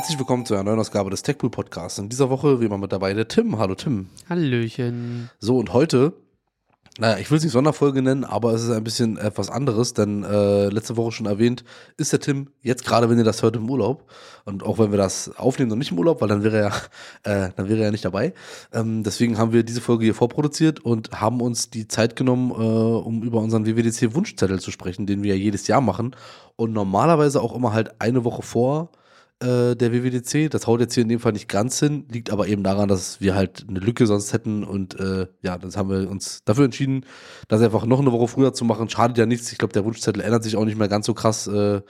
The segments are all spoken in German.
Herzlich willkommen zu einer neuen Ausgabe des Techpool Podcasts. In dieser Woche wie immer mit dabei der Tim. Hallo Tim. Hallöchen. So, und heute, naja, ich will es nicht Sonderfolge nennen, aber es ist ein bisschen etwas anderes, denn äh, letzte Woche schon erwähnt, ist der Tim jetzt gerade, wenn ihr das hört, im Urlaub. Und auch wenn wir das aufnehmen und nicht im Urlaub, weil dann wäre er, äh, dann wäre er ja nicht dabei. Ähm, deswegen haben wir diese Folge hier vorproduziert und haben uns die Zeit genommen, äh, um über unseren WWDC-Wunschzettel zu sprechen, den wir ja jedes Jahr machen. Und normalerweise auch immer halt eine Woche vor äh, der WWDC. Das haut jetzt hier in dem Fall nicht ganz hin, liegt aber eben daran, dass wir halt eine Lücke sonst hätten und äh, ja, das haben wir uns dafür entschieden, das einfach noch eine Woche früher zu machen. Schadet ja nichts. Ich glaube, der Wunschzettel ändert sich auch nicht mehr ganz so krass äh,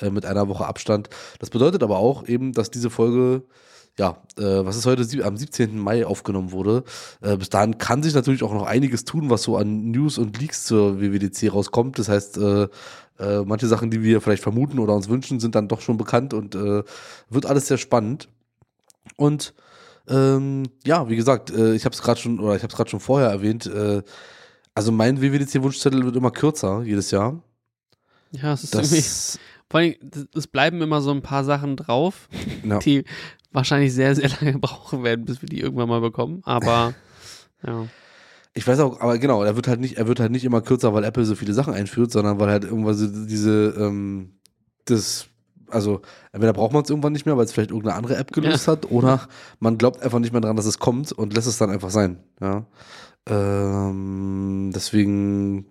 äh, mit einer Woche Abstand. Das bedeutet aber auch eben, dass diese Folge ja, äh, was ist heute am 17. Mai aufgenommen wurde. Äh, bis dahin kann sich natürlich auch noch einiges tun, was so an News und Leaks zur WWDC rauskommt. Das heißt, äh, äh, manche Sachen, die wir vielleicht vermuten oder uns wünschen, sind dann doch schon bekannt und äh, wird alles sehr spannend. Und ähm, ja, wie gesagt, äh, ich habe es gerade schon oder ich habe es gerade schon vorher erwähnt. Äh, also mein WWDC-Wunschzettel wird immer kürzer jedes Jahr. Ja, es ist irgendwie, Das, vor allem, es bleiben immer so ein paar Sachen drauf, ja. die wahrscheinlich sehr, sehr lange brauchen werden, bis wir die irgendwann mal bekommen. Aber ja. Ich weiß auch, aber genau, er wird halt nicht, er wird halt nicht immer kürzer, weil Apple so viele Sachen einführt, sondern weil halt irgendwann so diese, ähm, das, also entweder braucht man es irgendwann nicht mehr, weil es vielleicht irgendeine andere App gelöst hat, oder man glaubt einfach nicht mehr dran, dass es kommt und lässt es dann einfach sein. Ja. Ähm, deswegen,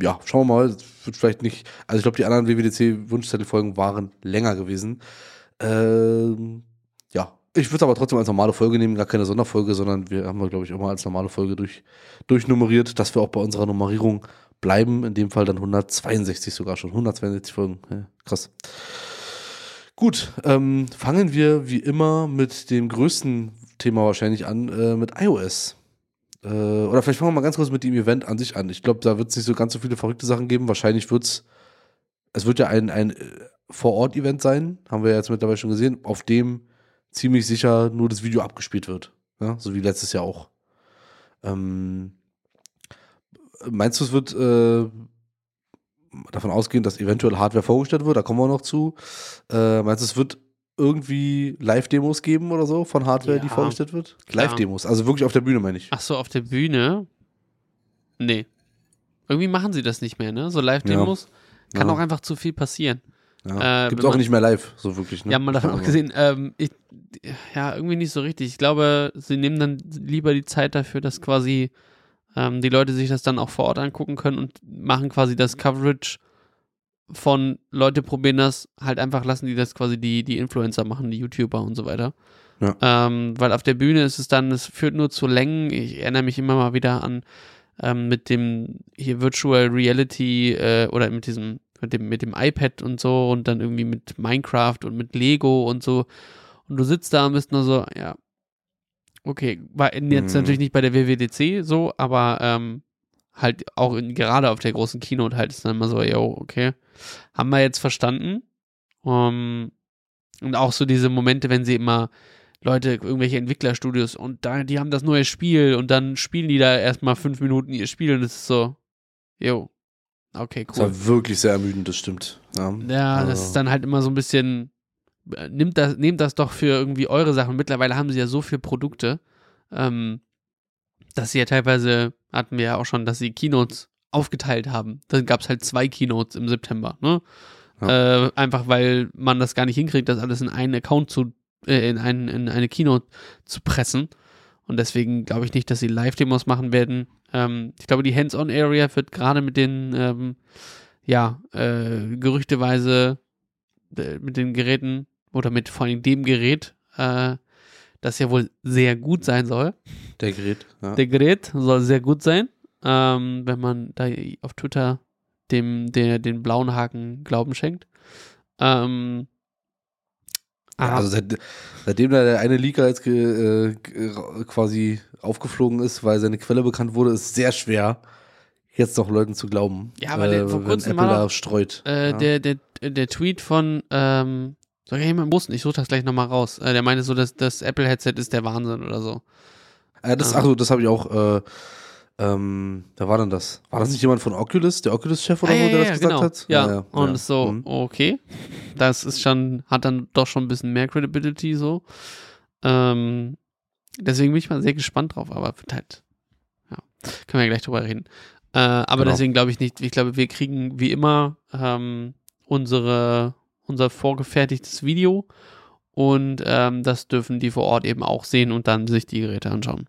ja, schauen wir mal. Es wird vielleicht nicht, also ich glaube, die anderen WWDC-Wunschzettelfolgen waren länger gewesen. Ähm, ja, ich würde es aber trotzdem als normale Folge nehmen, gar keine Sonderfolge, sondern wir haben, glaube ich, immer als normale Folge durch, durchnummeriert, dass wir auch bei unserer Nummerierung bleiben. In dem Fall dann 162 sogar schon. 162 Folgen. Ja, krass. Gut, ähm, fangen wir wie immer mit dem größten Thema wahrscheinlich an, äh, mit iOS. Äh, oder vielleicht fangen wir mal ganz kurz mit dem Event an sich an. Ich glaube, da wird es nicht so ganz so viele verrückte Sachen geben. Wahrscheinlich wird es, es wird ja ein, ein äh, Vor-Ort-Event sein, haben wir ja jetzt mittlerweile schon gesehen, auf dem ziemlich sicher nur das Video abgespielt wird. Ja, so wie letztes Jahr auch. Ähm, meinst du, es wird äh, davon ausgehen, dass eventuell Hardware vorgestellt wird? Da kommen wir noch zu. Äh, meinst du, es wird irgendwie Live-Demos geben oder so von Hardware, die Ja, vorgestellt wird? Live-Demos, also wirklich auf der Bühne, meine ich. Ach so, auf der Bühne? Nee. Irgendwie machen sie das nicht mehr, ne? So Live-Demos. Kann Ja. auch einfach zu viel passieren. Ja. äh, Gibt wenn auch man- nicht mehr live, so wirklich. Ne? Ja, mal davon abgesehen, ähm, ich, ja, irgendwie nicht so richtig. Ich glaube, sie nehmen dann lieber die Zeit dafür, dass quasi ähm, die Leute sich das dann auch vor Ort angucken können und machen quasi das Coverage von Leute probieren das, halt einfach lassen die das quasi die, die Influencer machen, die YouTuber und so weiter. Ja. Ähm, weil auf der Bühne ist es dann, es führt nur zu Längen. Ich erinnere mich immer mal wieder an ähm, mit dem hier Virtual Reality äh, oder mit diesem mit dem, mit dem iPad und so und dann irgendwie mit Minecraft und mit Lego und so. Und du sitzt da und bist nur so, ja, okay, war jetzt Mhm. natürlich nicht bei der WWDC so, aber ähm, halt auch in, gerade auf der großen Keynote halt ist dann immer so, yo, okay, haben wir jetzt verstanden. Um, und auch so diese Momente, wenn sie immer Leute, irgendwelche Entwicklerstudios und da, die haben das neue Spiel und dann spielen die da erstmal fünf Minuten ihr Spiel und es ist so, yo, okay, Das cool. war wirklich sehr ermüdend, das stimmt. Ja, Ja, das Also- ist dann halt immer so ein bisschen, äh, nimmt das, nehmt das doch für irgendwie eure Sachen. Mittlerweile haben sie ja so viele Produkte, ähm, dass sie ja teilweise, hatten wir ja auch schon, dass sie Keynotes aufgeteilt haben. Dann gab es halt zwei Keynotes im September, ne? Äh, einfach weil man das gar nicht hinkriegt, das alles in einen Account zu, äh, in, einen, in eine Keynote zu pressen. Und deswegen glaube ich nicht, dass sie Live-Demos machen werden. Ähm, ich glaube, die Hands-on-Area wird gerade mit den, ähm, ja, äh, gerüchteweise äh, mit den Geräten oder mit vor allem dem Gerät, äh, das ja wohl sehr gut sein soll. Der Gerät. Ja. Der Gerät soll sehr gut sein, ähm, wenn man da auf Twitter dem, der, den blauen Haken Glauben schenkt. Ähm, Ja, ah, also seit, seitdem da der eine Leaker jetzt äh, quasi aufgeflogen ist, weil seine Quelle bekannt wurde, ist sehr schwer, jetzt noch Leuten zu glauben. Ja, aber der- vor wenn kurzem Apple da streut. äh, ja. der, der, der Tweet von, ähm, soll ich jemand wussten, ich suche das gleich nochmal raus. Äh, der meinte so, dass das Apple-Headset ist der Wahnsinn oder so. Äh, das, Ah. ach so, das habe ich auch. Äh, Ähm, wer war denn das? War das nicht jemand von Oculus, der Oculus-Chef oder Ah, so, ja, der ja, das gesagt genau. hat? Ja, und ja. ist so, Mhm. okay. Das ist schon, hat dann doch schon ein bisschen mehr Credibility so. Ähm, deswegen bin ich mal sehr gespannt drauf, aber halt, ja, können wir ja gleich drüber reden. Äh, aber Genau. deswegen glaube ich nicht, ich glaube, wir kriegen wie immer ähm, unsere, unser vorgefertigtes Video und ähm, das dürfen die vor Ort eben auch sehen und dann sich die Geräte anschauen.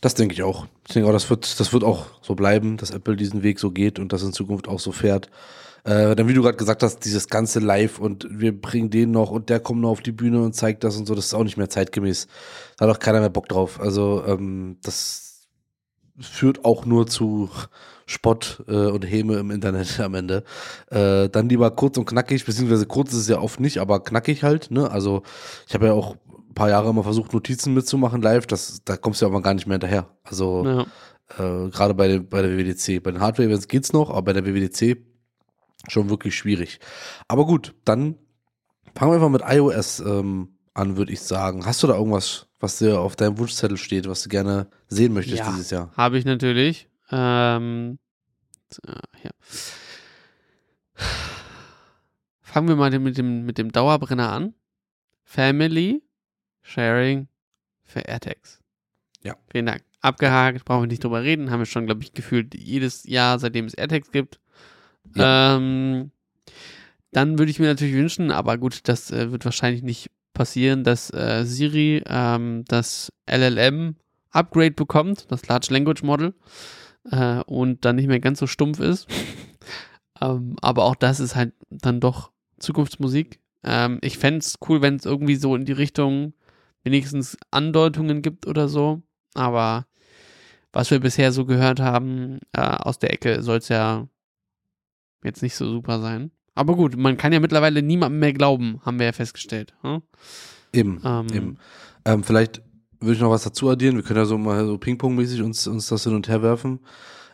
Das denke ich auch. Ich denke auch, das wird, das wird auch so bleiben, dass Apple diesen Weg so geht und das in Zukunft auch so fährt. Äh, dann, wie du gerade gesagt hast, dieses ganze Live und wir bringen den noch und der kommt noch auf die Bühne und zeigt das und so, das ist auch nicht mehr zeitgemäß. Da hat auch keiner mehr Bock drauf. Also, ähm, das führt auch nur zu Spott äh, und Häme im Internet am Ende. Äh, dann lieber kurz und knackig, beziehungsweise kurz ist es ja oft nicht, aber knackig halt, ne? Also, ich habe ja auch paar Jahre immer versucht, Notizen mitzumachen live, das, da kommst du ja aber gar nicht mehr hinterher. Also, Ja. äh, gerade bei, bei der WWDC. Bei den Hardware-Events geht's noch, aber bei der WWDC schon wirklich schwierig. Aber gut, dann fangen wir einfach mit iOS ähm, an, würde ich sagen. Hast du da irgendwas, was dir auf deinem Wunschzettel steht, was du gerne sehen möchtest Ja. dieses Jahr? Habe ich natürlich. Ähm, äh, ja. Fangen wir mal mit dem, mit dem Dauerbrenner an. Family Sharing für AirTags. Ja. Vielen Dank. Abgehakt, brauchen wir nicht drüber reden. Haben wir schon, glaube ich, gefühlt jedes Jahr, seitdem es AirTags gibt. Ähm, dann würde ich mir natürlich wünschen, aber gut, das äh, wird wahrscheinlich nicht passieren, dass äh, Siri ähm, das LLM-Upgrade bekommt, das Large Language Model, äh, und dann nicht mehr ganz so stumpf ist. ähm, aber auch das ist halt dann doch Zukunftsmusik. Ähm, ich fände es cool, wenn es irgendwie so in die Richtung wenigstens Andeutungen gibt oder so. Aber was wir bisher so gehört haben, äh, aus der Ecke soll es ja jetzt nicht so super sein. Aber gut, man kann ja mittlerweile niemandem mehr glauben, haben wir ja festgestellt. Hm? Eben, Ähm, eben. Ähm, vielleicht würde ich noch was dazu addieren. Wir können ja so mal so Ping-Pong-mäßig uns, uns das hin und her werfen.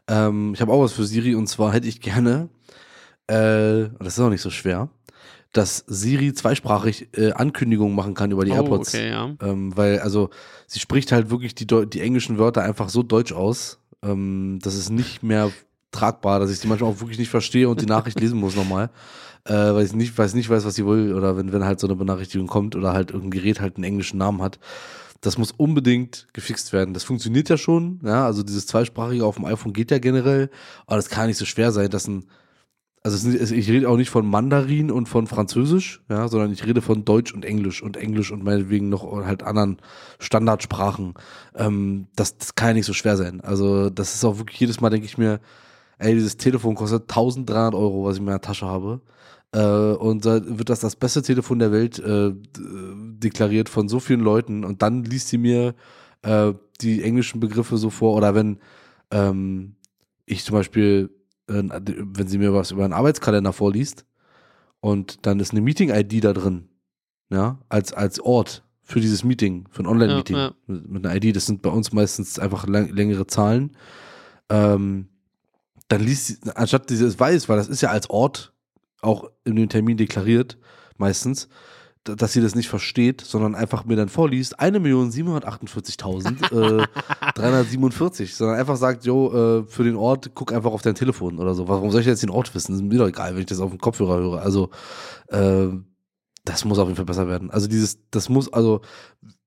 Ähm, ich habe auch was für Siri und zwar hätte ich gerne, äh, das ist auch nicht so schwer, dass Siri zweisprachig äh, Ankündigungen machen kann über die oh, AirPods. okay, ja. Ähm, weil, also, sie spricht halt wirklich die, die englischen Wörter einfach so deutsch aus. Ähm, das ist nicht mehr tragbar, dass ich die manchmal auch wirklich nicht verstehe und die Nachricht lesen muss nochmal. Äh, weil ich nicht, weiß nicht weiß, was sie will, oder wenn, wenn halt so eine Benachrichtigung kommt oder halt irgendein Gerät halt einen englischen Namen hat. Das muss unbedingt gefixt werden. Das funktioniert ja schon, ja, also dieses zweisprachige auf dem iPhone geht ja generell, aber das kann nicht so schwer sein, dass ein also ich rede auch nicht von Mandarin und von Französisch, ja, sondern ich rede von Deutsch und Englisch und Englisch und meinetwegen noch halt anderen Standardsprachen. Ähm, das, das kann ja nicht so schwer sein. Also das ist auch wirklich jedes Mal denke ich mir, ey, dieses Telefon kostet 1300 Euro, was ich in meiner Tasche habe. Äh, und da wird das das beste Telefon der Welt äh, deklariert von so vielen Leuten und dann liest sie mir äh, die englischen Begriffe so vor oder wenn ähm, ich zum Beispiel wenn sie mir was über einen Arbeitskalender vorliest und dann ist eine Meeting-ID da drin, ja, als, als Ort für dieses Meeting, für ein Online-Meeting Ja, ja. mit, einer ID, das sind bei uns meistens einfach lang, längere Zahlen, ähm, dann liest sie, anstatt sie es weiß, weil das ist ja als Ort auch in dem Termin deklariert, meistens, dass sie das nicht versteht, sondern einfach mir dann vorliest, 1.748.000 äh, 347, sondern einfach sagt, jo, äh, für den Ort, guck einfach auf dein Telefon oder so. Warum soll ich jetzt den Ort wissen? Ist mir doch egal, wenn ich das auf dem Kopfhörer höre. Also, äh, das muss auf jeden Fall besser werden. Also dieses, das muss, also,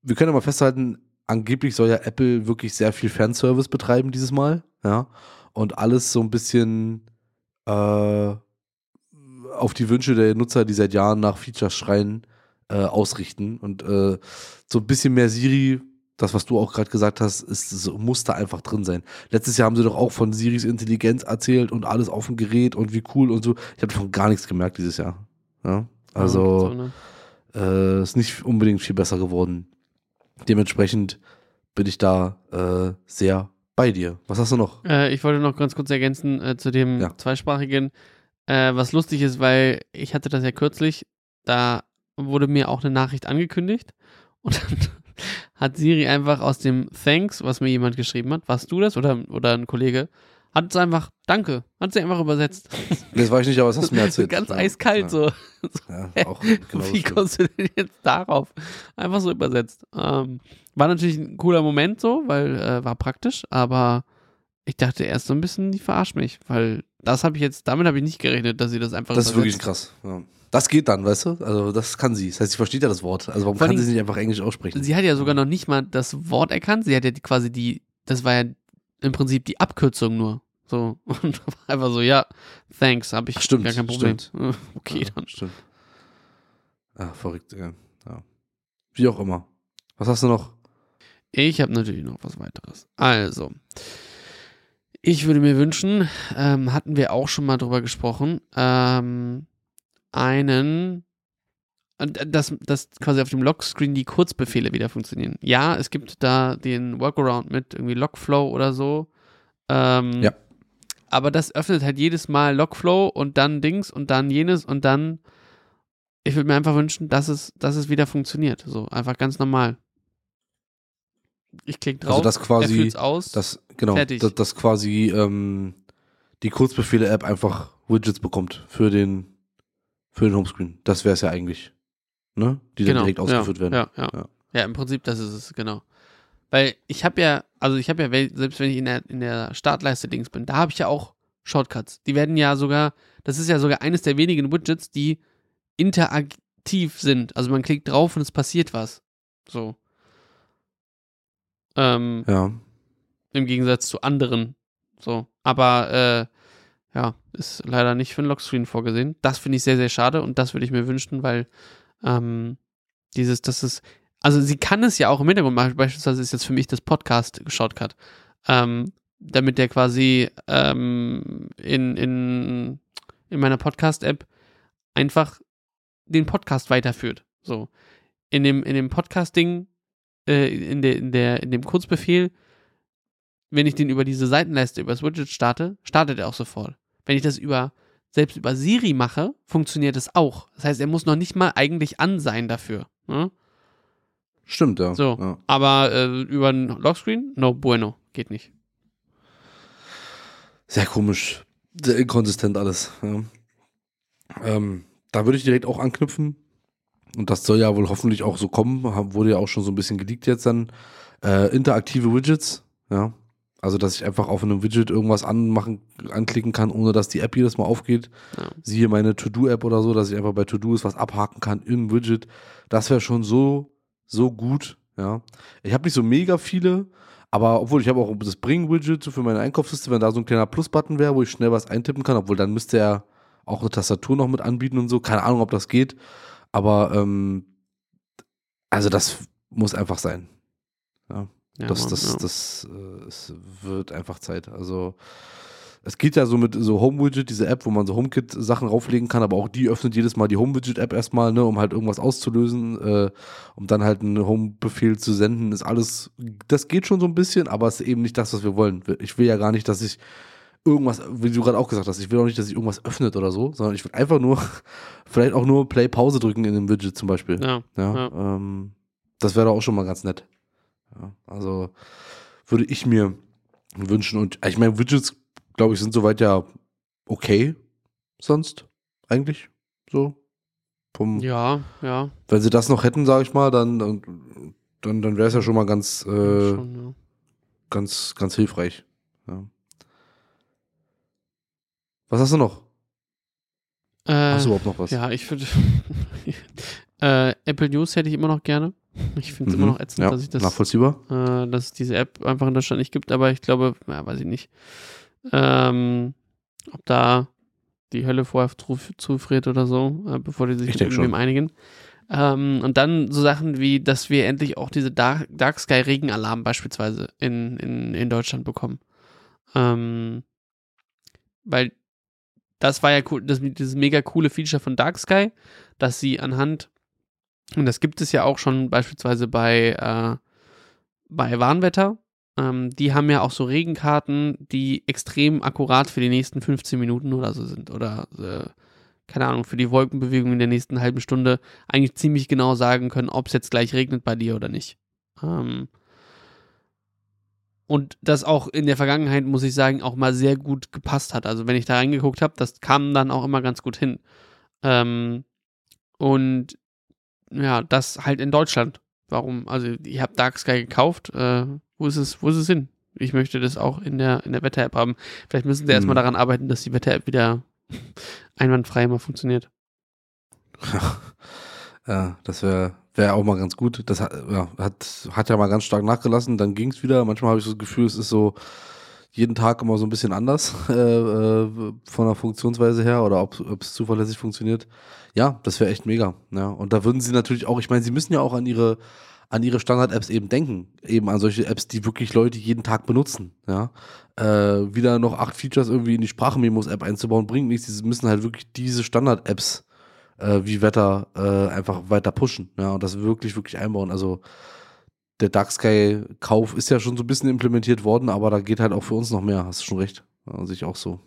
wir können ja mal festhalten, angeblich soll ja Apple wirklich sehr viel Fanservice betreiben dieses Mal, ja, und alles so ein bisschen äh, auf die Wünsche der Nutzer, die seit Jahren nach Features schreien, äh, ausrichten und äh, so ein bisschen mehr Siri, das was du auch gerade gesagt hast, ist so, muss da einfach drin sein. Letztes Jahr haben sie doch auch von Siris Intelligenz erzählt und alles auf dem Gerät und wie cool und so. Ich habe davon gar nichts gemerkt dieses Jahr. Ja? Also so, ne? äh, ist nicht unbedingt viel besser geworden. Dementsprechend bin ich da äh, sehr bei dir. Was hast du noch? Äh, ich wollte noch ganz kurz ergänzen äh, zu dem Ja. zweisprachigen, äh, was lustig ist, weil ich hatte das ja kürzlich, da wurde mir auch eine Nachricht angekündigt und dann hat Siri einfach aus dem Thanks, was mir jemand geschrieben hat, warst du das oder, oder ein Kollege, hat es einfach Danke, hat sie einfach übersetzt. Das weiß ich nicht, aber was hast du mir erzählt? Ganz Ja, eiskalt ja, so. Ja, auch genau Wie kommst du denn jetzt darauf? Einfach so übersetzt. Ähm, War natürlich ein cooler Moment so, weil äh, war praktisch, aber ich dachte erst so ein bisschen, die verarscht mich, weil das habe ich jetzt, damit habe ich nicht gerechnet, dass sie das einfach Das ist wirklich übersetzt. krass. Ja. Das geht dann, weißt du? Also das kann sie. Das heißt, sie versteht ja das Wort. Also warum Vor kann sie nicht einfach Englisch aussprechen? Sie hat ja sogar noch nicht mal das Wort erkannt, sie hat ja quasi die, das war ja im Prinzip die Abkürzung nur. So, und war einfach so, ja, thanks, habe ich Ach, stimmt, gar kein Problem. stimmt. Okay, ja, dann. Stimmt. Ah, verrückt, ja. ja. Wie auch immer. Was hast du noch? Ich habe natürlich noch was weiteres. Also, ich würde mir wünschen, ähm, hatten wir auch schon mal drüber gesprochen, ähm, einen, und dass, dass quasi auf dem Lockscreen die Kurzbefehle wieder funktionieren. Ja, es gibt da den Workaround mit irgendwie Logflow oder so. Ähm, Ja. Aber das öffnet halt jedes Mal Logflow und dann Dings und dann jenes und dann. Ich würde mir einfach wünschen, dass es, dass es wieder funktioniert. So, einfach ganz normal. Ich klicke drauf, Also das er quasi, führt's aus. das, genau, Fertig. dass, dass quasi ähm, die Kurzbefehle-App einfach Widgets bekommt für den, für den Homescreen. Das wäre es ja eigentlich. Ne? Die dann direkt ausgeführt Genau. ja, werden. Ja, ja. Ja. ja. im Prinzip, das ist es, genau. Weil ich habe ja, also ich habe ja, selbst wenn ich in der, in der Startleiste Dings bin, da habe ich ja auch Shortcuts. Die werden ja sogar, das ist ja sogar eines der wenigen Widgets, die interaktiv sind. Also man klickt drauf und es passiert was. So. Ähm, Ja. im Gegensatz zu anderen. So. Aber äh, ja, ist leider nicht für ein Lockscreen vorgesehen. Das finde ich sehr, sehr schade und das würde ich mir wünschen, weil ähm, dieses, das ist, also sie kann es ja auch im Hintergrund machen. Beispielsweise ist jetzt für mich das Podcast-Shortcut. Ähm, damit der quasi ähm, in, in, in meiner Podcast-App einfach den Podcast weiterführt. So. In dem, in dem Podcast-Ding, äh, in, der, in, der, in dem Kurzbefehl, wenn ich den über diese Seitenleiste, über das Widget starte, startet er auch sofort. Wenn ich das über, selbst über Siri mache, funktioniert es auch. Das heißt, er muss noch nicht mal eigentlich an sein dafür. Ne? Stimmt, ja. So. Ja. Aber äh, über einen Lockscreen, no bueno, geht nicht. Sehr komisch. Sehr inkonsistent alles. Ja. Ähm, da würde ich direkt auch anknüpfen. Und das soll ja wohl hoffentlich auch so kommen. Wurde ja auch schon so ein bisschen geleakt jetzt dann. Äh, interaktive Widgets. Ja. Also, dass ich einfach auf einem Widget irgendwas anmachen, anklicken kann, ohne dass die App jedes Mal aufgeht. Ja. Siehe meine To-Do-App oder so, dass ich einfach bei To-Do's was abhaken kann im Widget. Das wäre schon so, so gut. Ja. Ich habe nicht so mega viele, aber obwohl ich habe auch das Bring-Widget für meine Einkaufsliste, wenn da so ein kleiner Plus-Button wäre, wo ich schnell was eintippen kann, obwohl dann müsste er auch eine Tastatur noch mit anbieten und so. Keine Ahnung, ob das geht. Aber ähm, also das muss einfach sein. Ja, das, Mann, das, ja. das, äh, es wird einfach Zeit. Also es geht ja so mit so Home-Widget, diese App, wo man so HomeKit-Sachen rauflegen kann, aber auch die öffnet jedes Mal die Home-Widget-App erstmal, ne, um halt irgendwas auszulösen, äh, um dann halt einen Home-Befehl zu senden, ist alles, das geht schon so ein bisschen, aber es ist eben nicht das, was wir wollen. Ich will ja gar nicht, dass ich irgendwas, wie du gerade auch gesagt hast, ich will auch nicht, dass sich irgendwas öffnet oder so, sondern ich will einfach nur, vielleicht auch nur Play-Pause drücken in dem Widget zum Beispiel. Ja, Ja, Ja. Ähm, das wäre doch auch schon mal ganz nett. Ja, also würde ich mir wünschen. Und ich meine, Widgets, glaube ich, sind soweit ja okay. Sonst eigentlich so. Vom, ja, ja. Wenn sie das noch hätten, sage ich mal, dann, dann, dann, dann wäre es ja schon mal ganz, äh, schon, ja. ganz, ganz hilfreich. Ja. Was hast du noch? Äh, Hast du überhaupt noch was? Ja, ich würde. äh, Apple News hätte ich immer noch gerne. Ich finde es Mhm. immer noch ätzend, ja, dass ich das, nachvollziehbar. äh, dass es diese App einfach in Deutschland nicht gibt, aber ich glaube, ja, weiß ich nicht. Ähm, ob da die Hölle vorher zu- zufriert oder so, äh, bevor die sich Ich mit irgendwem schon. einigen. Ähm, und dann so Sachen wie, dass wir endlich auch diese Dark, Dark Sky Regenalarm beispielsweise in, in, in Deutschland bekommen. Ähm, weil das war ja cool, das, dieses mega coole Feature von Dark Sky, dass sie anhand, und das gibt es ja auch schon beispielsweise bei, äh, bei Warnwetter, ähm, die haben ja auch so Regenkarten, die extrem akkurat für die nächsten 15 Minuten oder so sind. Oder, äh, keine Ahnung, für die Wolkenbewegung in der nächsten halben Stunde eigentlich ziemlich genau sagen können, ob es jetzt gleich regnet bei dir oder nicht. Ähm, und das auch in der Vergangenheit, muss ich sagen, auch mal sehr gut gepasst hat. Also wenn ich da reingeguckt habe, das kam dann auch immer ganz gut hin. Ähm, und ja, das halt in Deutschland. warum, also ihr habt Dark Sky gekauft, äh, wo ist es, wo ist es hin? Ich möchte das auch in der, in der Wetter-App haben. Vielleicht müssen sie Hm. erstmal daran arbeiten, dass die Wetter-App wieder einwandfrei mal funktioniert. Ja, das wäre wär auch mal ganz gut. Das hat ja, hat, hat ja mal ganz stark nachgelassen, dann ging es wieder. Manchmal habe ich so das Gefühl, es ist so jeden Tag immer so ein bisschen anders äh, äh, von der Funktionsweise her oder ob es zuverlässig funktioniert. Ja, das wäre echt mega. Ja. Und da würden sie natürlich auch, ich meine, sie müssen ja auch an ihre an ihre Standard-Apps eben denken. Eben an solche Apps, die wirklich Leute jeden Tag benutzen. Ja. Äh, wieder noch acht Features irgendwie in die Sprachmemos-App einzubauen, bringt nichts. Sie müssen halt wirklich diese Standard-Apps äh, wie Wetter äh, einfach weiter pushen. Ja, und das wirklich, wirklich einbauen. Also der Dark Sky Kauf ist ja schon so ein bisschen implementiert worden, aber da geht halt auch für uns noch mehr. Hast du schon recht. Ja, sehe ich auch so.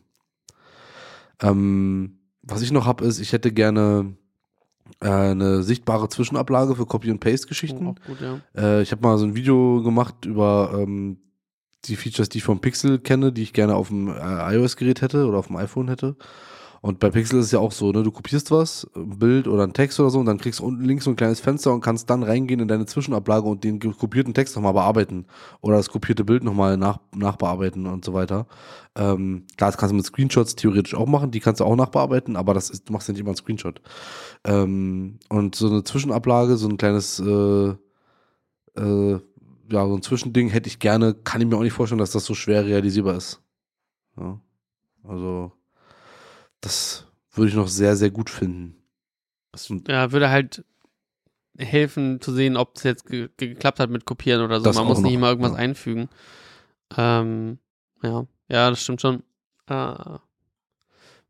Ähm, was ich noch habe, ist, ich hätte gerne äh, eine sichtbare Zwischenablage für Copy- und Paste-Geschichten. Oh, auch gut, ja. Äh, ich habe mal so ein Video gemacht über ähm, die Features, die ich vom Pixel kenne, die ich gerne auf dem äh, iOS-Gerät hätte oder auf dem iPhone hätte. Und bei Pixel ist es ja auch so, ne, du kopierst was, ein Bild oder ein Text oder so, und dann kriegst du unten links so ein kleines Fenster und kannst dann reingehen in deine Zwischenablage und den kopierten Text nochmal bearbeiten. Oder das kopierte Bild nochmal nach, nachbearbeiten und so weiter. Ähm, klar, das kannst du mit Screenshots theoretisch auch machen, die kannst du auch nachbearbeiten, aber das ist, du machst ja nicht immer einen Screenshot. Ähm, und so eine Zwischenablage, so ein kleines, äh, äh, ja, so ein Zwischending hätte ich gerne, kann ich mir auch nicht vorstellen, dass das so schwer realisierbar ist. Ja. Also, das würde ich noch sehr, sehr gut finden. Das, Ja, würde halt helfen zu sehen, ob es jetzt ge ge geklappt hat mit Kopieren oder so. Man muss nicht immer irgendwas ja. einfügen. Ähm, ja, ja, das stimmt schon. Äh,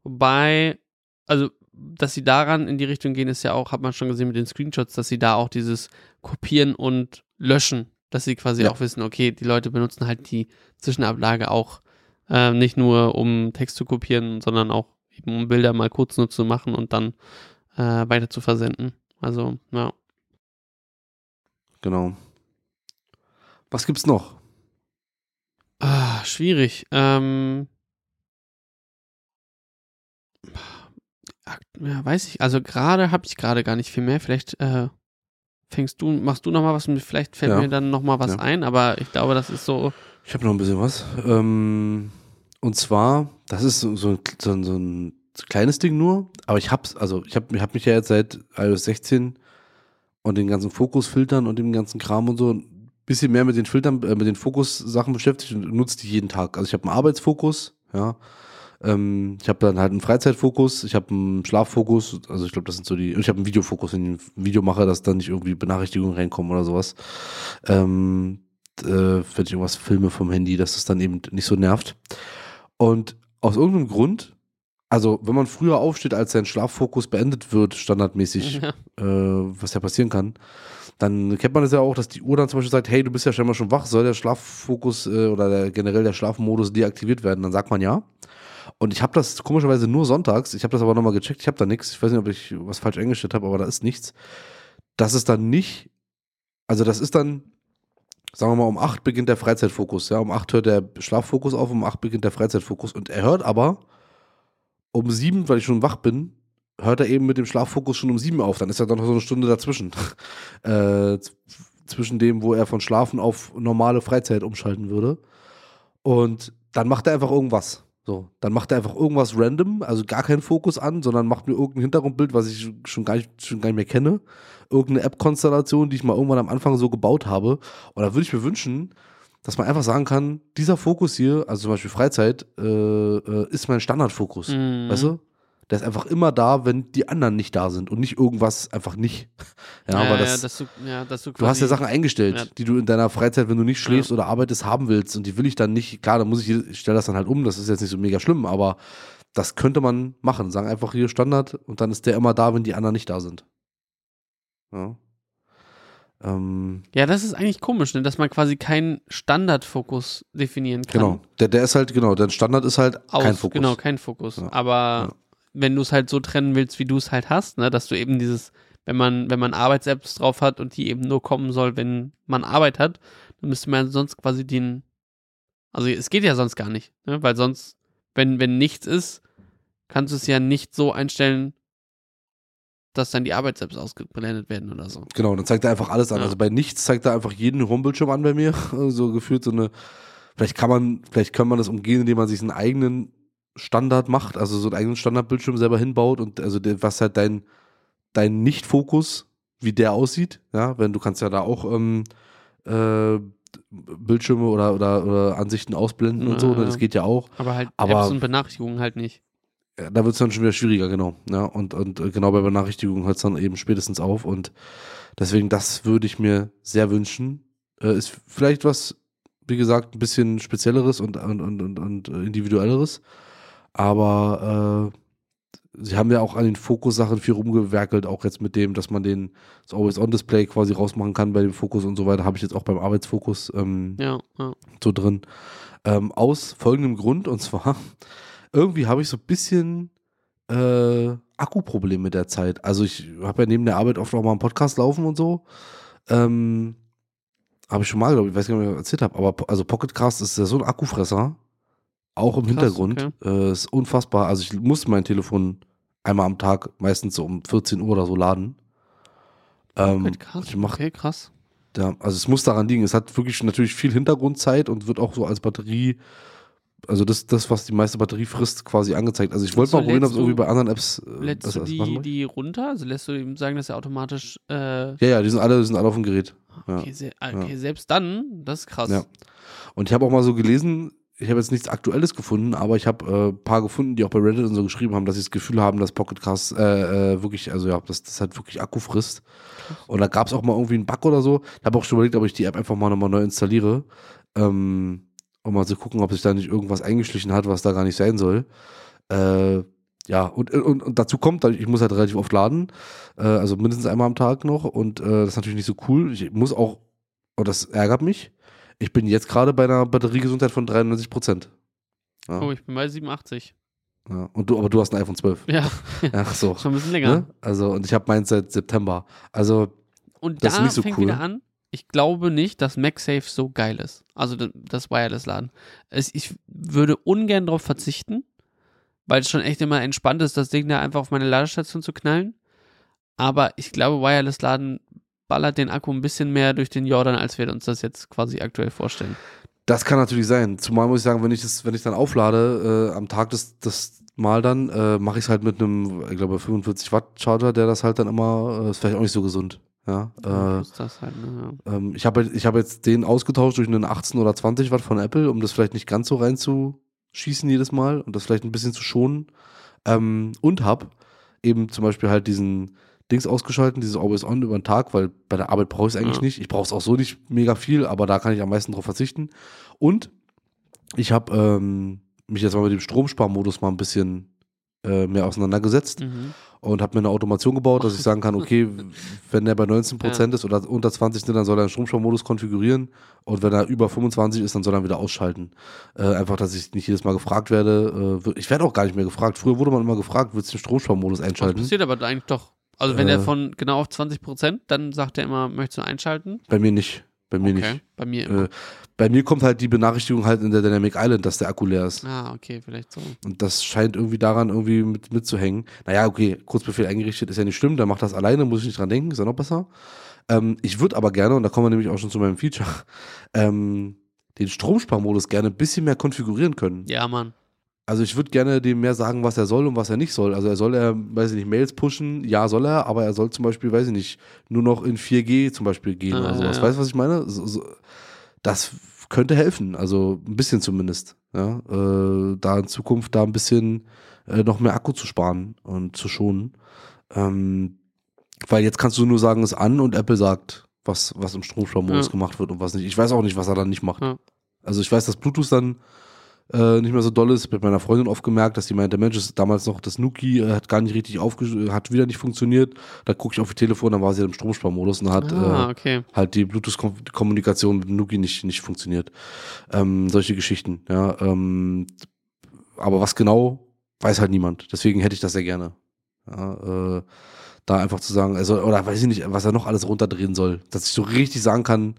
wobei, also, dass sie daran in die Richtung gehen, ist ja auch, hat man schon gesehen mit den Screenshots, dass sie da auch dieses Kopieren und Löschen, dass sie quasi Ja. auch wissen, okay, die Leute benutzen halt die Zwischenablage auch äh, nicht nur, um Text zu kopieren, sondern auch eben, um Bilder mal kurz nur zu machen und dann äh, weiter zu versenden. Also, ja. genau. Was gibt's noch? Ah, schwierig. Ähm, ja, weiß ich. Also gerade habe ich gerade gar nicht viel mehr. Vielleicht äh, fängst du, machst du noch mal was und vielleicht fällt Ja. mir dann noch mal was Ja. ein. Aber ich glaube, das ist so. Ich habe noch ein bisschen was. Ähm, und zwar, das ist so, so, ein, so, so ein kleines Ding nur, aber ich hab's, also ich habe ich hab mich ja jetzt seit iOS 16 und den ganzen Fokusfiltern und dem ganzen Kram und so ein bisschen mehr mit den Filtern, äh, mit den Fokus-Sachen beschäftigt und nutze die jeden Tag. Also ich habe einen Arbeitsfokus, ja. Ähm, ich habe dann halt einen Freizeitfokus, ich habe einen Schlaffokus, also ich glaube, das sind so die, ich habe einen Videofokus, wenn ich ein Video mache, dass dann nicht irgendwie Benachrichtigungen reinkommen oder sowas. Ähm, äh, wenn ich irgendwas filme vom Handy, dass es dann eben nicht so nervt. Und aus irgendeinem Grund, also wenn man früher aufsteht, als sein Schlaffokus beendet wird, standardmäßig, Ja. äh, was ja passieren kann, dann kennt man es ja auch, dass die Uhr dann zum Beispiel sagt, hey, du bist ja scheinbar schon wach, soll der Schlaffokus äh, oder der, generell der Schlafmodus deaktiviert werden? Dann sagt man ja. Und ich habe das komischerweise nur sonntags, ich habe das aber nochmal gecheckt, ich habe da nichts, ich weiß nicht, ob ich was falsch eingestellt habe, aber da ist nichts. Das ist dann nicht, also das ist dann, sagen wir mal, um 8 beginnt der Freizeitfokus, ja, um 8 hört der Schlaffokus auf, um 8 beginnt der Freizeitfokus und er hört aber um 7, weil ich schon wach bin, hört er eben mit dem Schlaffokus schon um 7 auf, dann ist ja dann noch so eine Stunde dazwischen. äh, zwischen dem, wo er von Schlafen auf normale Freizeit umschalten würde. Und dann macht er einfach irgendwas. So, dann macht er einfach irgendwas random, also gar keinen Fokus an, sondern macht mir irgendein Hintergrundbild, was ich schon gar nicht, schon gar nicht mehr kenne. Irgendeine App-Konstellation, die ich mal irgendwann am Anfang so gebaut habe. Und da würde ich mir wünschen, dass man einfach sagen kann, dieser Fokus hier, also zum Beispiel Freizeit, äh, äh, ist mein Standardfokus. Mhm. Weißt du? Der ist einfach immer da, wenn die anderen nicht da sind und nicht irgendwas einfach nicht. Ja, ja, ja, das, dass du, ja, dass du, Du hast ja Sachen eingestellt, die du in deiner Freizeit, wenn du nicht schläfst oder arbeitest, haben willst. Und die will ich dann nicht. Klar, dann muss ich, ich stelle das dann halt um. Das ist jetzt nicht so mega schlimm, aber das könnte man machen. Sagen einfach hier Standard und dann ist der immer da, wenn die anderen nicht da sind. Ja. Ähm, Ja, das ist eigentlich komisch, ne? dass man quasi keinen Standardfokus definieren kann. genau. Der, der ist halt, genau, der Standard ist halt Aus, kein Fokus. Genau, kein Fokus. Ja. Aber. Wenn du es halt so trennen willst, wie du es halt hast, ne, dass du eben dieses, wenn man, wenn man Arbeits-Apps drauf hat und die eben nur kommen soll, wenn man Arbeit hat, dann müsste man sonst quasi den, also es geht ja sonst gar nicht, ne? weil sonst, wenn, wenn nichts ist, kannst du es ja nicht so einstellen, dass dann die Arbeits-Apps ausgeblendet werden oder so. Genau, dann zeigt er einfach alles an. Ja. Also bei nichts zeigt er einfach jeden Homebildschirm an bei mir. So gefühlt so eine, vielleicht kann man, vielleicht kann man das umgehen, indem man sich einen eigenen Standard macht, also so einen eigenen Standardbildschirm selber hinbaut und also was halt dein, dein Nicht-Fokus, wie der aussieht, ja, wenn du kannst ja da auch ähm, äh, Bildschirme oder, oder, oder Ansichten ausblenden und so, ne? das Ja. geht ja auch. Aber halt Aber- Apps und Benachrichtigungen halt nicht. Ja, da wird es dann schon wieder schwieriger, genau. Ja, und, und äh, genau bei Benachrichtigungen hört es dann eben spätestens auf. Und deswegen, das würde ich mir sehr wünschen. Äh, ist vielleicht was, wie gesagt, ein bisschen spezielleres und, und, und, und, und äh, individuelleres. Aber äh, sie haben ja auch an den Fokus-Sachen viel rumgewerkelt, auch jetzt mit dem, dass man den das Always-On-Display quasi rausmachen kann bei dem Fokus und so weiter. Habe ich jetzt auch beim Arbeitsfokus ähm, Ja, ja. so drin. Ähm, aus folgendem Grund, und zwar, irgendwie habe ich so ein bisschen äh, Akkuprobleme derzeit. Also ich habe ja neben der Arbeit oft auch mal einen Podcast laufen und so. Ähm, habe ich schon mal, glaube ich, weiß gar nicht, ob ich erzählt habe, aber also Pocketcast ist ja so ein Akkufresser. Auch im Krass, Hintergrund. okay. Äh, ist unfassbar. Also ich muss mein Telefon einmal am Tag, meistens so um 14 Uhr oder so laden. Ähm, Halt krass. ich mach, okay, krass. ja, also es muss daran liegen. Es hat wirklich natürlich viel Hintergrundzeit und wird auch so als Batterie, also das, das was die meiste Batterie frisst, quasi angezeigt. Also ich wollte mal probieren, ob es irgendwie bei anderen Apps äh, Lädst besser du die, die runter? Also lässt du ihm sagen, dass er automatisch. Äh, Ja, ja, die sind alle, die sind alle auf dem Gerät. Ja. okay, se okay selbst dann, das ist krass. Ja. Und ich habe auch mal so gelesen, ich habe jetzt nichts Aktuelles gefunden, aber ich habe äh, ein paar gefunden, die auch bei Reddit und so geschrieben haben, dass sie das Gefühl haben, dass Pocket Cast äh, äh, wirklich, also ja, dass das halt wirklich Akku frisst. Und da gab es auch mal irgendwie einen Bug oder so. Ich habe auch schon überlegt, ob ich die App einfach mal nochmal neu installiere. Ähm, um mal zu gucken, ob sich da nicht irgendwas eingeschlichen hat, was da gar nicht sein soll. Äh, ja, und, und, und dazu kommt, ich muss halt relativ oft laden, äh, also mindestens einmal am Tag noch und äh, das ist natürlich nicht so cool. Ich muss auch, und das ärgert mich, ich bin jetzt gerade bei einer Batteriegesundheit von 93 Prozent. Ja, Oh, ich bin bei 87. ja. Und du, aber du hast ein iPhone 12. Ja, Ach so. schon ein bisschen länger. Ne? Also, und ich habe meins seit September. Also, Und Das ist da nicht so fängt cool. wieder an, ich glaube nicht, dass MagSafe so geil ist. Also das Wireless-Laden. Es- Ich würde ungern darauf verzichten, weil es schon echt immer entspannt ist, das Ding da einfach auf meine Ladestation zu knallen. Aber ich glaube, Wireless-Laden ballert den Akku ein bisschen mehr durch den Jordan, als wir uns das jetzt quasi aktuell vorstellen. das kann natürlich sein. Zumal muss ich sagen, wenn ich das, wenn ich dann auflade, äh, am Tag das, das Mal dann, äh, mache ich es halt mit einem, ich glaube, 45 Watt Charger, der das halt dann immer, äh, ist vielleicht auch nicht so gesund. Ja, äh, halt, ne? ja. Ähm, ich habe ich hab jetzt den ausgetauscht durch einen 18 oder 20 Watt von Apple, um das vielleicht nicht ganz so reinzuschießen jedes Mal und das vielleicht ein bisschen zu schonen. Ähm, und habe eben zum Beispiel halt diesen Dings ausgeschalten, dieses Always On über den Tag, weil bei der Arbeit brauche ich es eigentlich Ja. nicht. Ich brauche es auch so nicht mega viel, aber da kann ich am meisten drauf verzichten. Und ich habe ähm, mich jetzt mal mit dem Stromsparmodus mal ein bisschen äh, mehr auseinandergesetzt Mhm. und habe mir eine Automation gebaut, dass ich sagen kann, okay, wenn der bei 19% ist oder unter 20 sind, dann soll er einen Stromsparmodus konfigurieren und wenn er über 25 ist, dann soll er wieder ausschalten. Äh, einfach, dass ich nicht jedes Mal gefragt werde. Äh, ich werde auch gar nicht mehr gefragt. Früher wurde man immer gefragt, willst du den Stromsparmodus Das einschalten? passiert aber eigentlich doch. Also wenn Äh. er von genau auf 20 Prozent, dann sagt er immer, möchtest du einschalten? Bei mir nicht. Bei mir okay. nicht. Bei mir immer. Äh, bei mir kommt halt die Benachrichtigung halt in der Dynamic Island, dass der Akku leer ist. ah, okay, vielleicht so. Und das scheint irgendwie daran irgendwie mit, mitzuhängen. Naja, okay, Kurzbefehl eingerichtet ist ja nicht schlimm, der macht das alleine, muss ich nicht dran denken, ist ja noch besser. Ähm, ich würde aber gerne, und da kommen wir nämlich auch schon zu meinem Feature, ähm, den Stromsparmodus gerne ein bisschen mehr konfigurieren können. Ja, Mann. Also ich würde gerne dem mehr sagen, was er soll und was er nicht soll. Also er soll er, weiß ich nicht, Mails pushen, ja soll er, aber er soll zum Beispiel, weiß ich nicht, nur noch in 4G zum Beispiel gehen Ah, oder sowas. ja. Weißt du, was ich meine? So, so, das könnte helfen, also ein bisschen zumindest. Ja? Äh, da in Zukunft da ein bisschen äh, noch mehr Akku zu sparen und zu schonen. Ähm, weil jetzt kannst du nur sagen, es an und Apple sagt, was, was im Stromsparmodus Ja. gemacht wird und was nicht. Ich weiß auch nicht, was er dann nicht macht. Also ich weiß, dass Bluetooth dann äh, nicht mehr so doll ist. Ich habe mit meiner Freundin oft gemerkt, dass die meinte, Mensch, ist damals noch das Nuki äh, hat gar nicht richtig aufge hat wieder nicht funktioniert. Da gucke ich auf ihr Telefon, dann war sie im Stromsparmodus und hat ah, äh, okay. halt die Bluetooth-Kommunikation mit dem Nuki nicht, nicht funktioniert. Ähm, solche Geschichten, ja. Ähm, aber was genau, weiß halt niemand. Deswegen hätte ich das sehr gerne. Ja, äh, da einfach zu sagen, also, oder weiß ich nicht, was er noch alles runterdrehen soll. Dass ich so richtig sagen kann,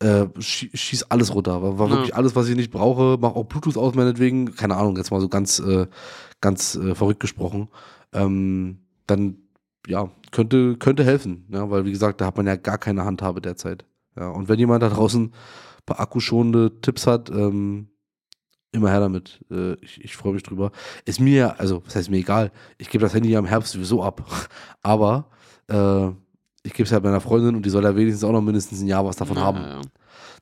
äh, schie- schieß alles runter. War, war Ja. wirklich alles, was ich nicht brauche. Mach auch Bluetooth aus, meinetwegen. Keine Ahnung, jetzt mal so ganz, äh, ganz äh, verrückt gesprochen. Ähm, dann ja, könnte, könnte helfen, ja, weil wie gesagt, da hat man ja gar keine Handhabe derzeit. Ja, und wenn jemand da draußen ein paar akkuschonende Tipps hat, ähm, immer her damit. Äh, ich ich freue mich drüber. Ist mir, ja, also, was heißt mir egal, ich gebe das Handy ja im Herbst sowieso ab. Aber äh, ich gebe es halt meiner Freundin und die soll ja wenigstens auch noch mindestens ein Jahr was davon Ja, haben. ja.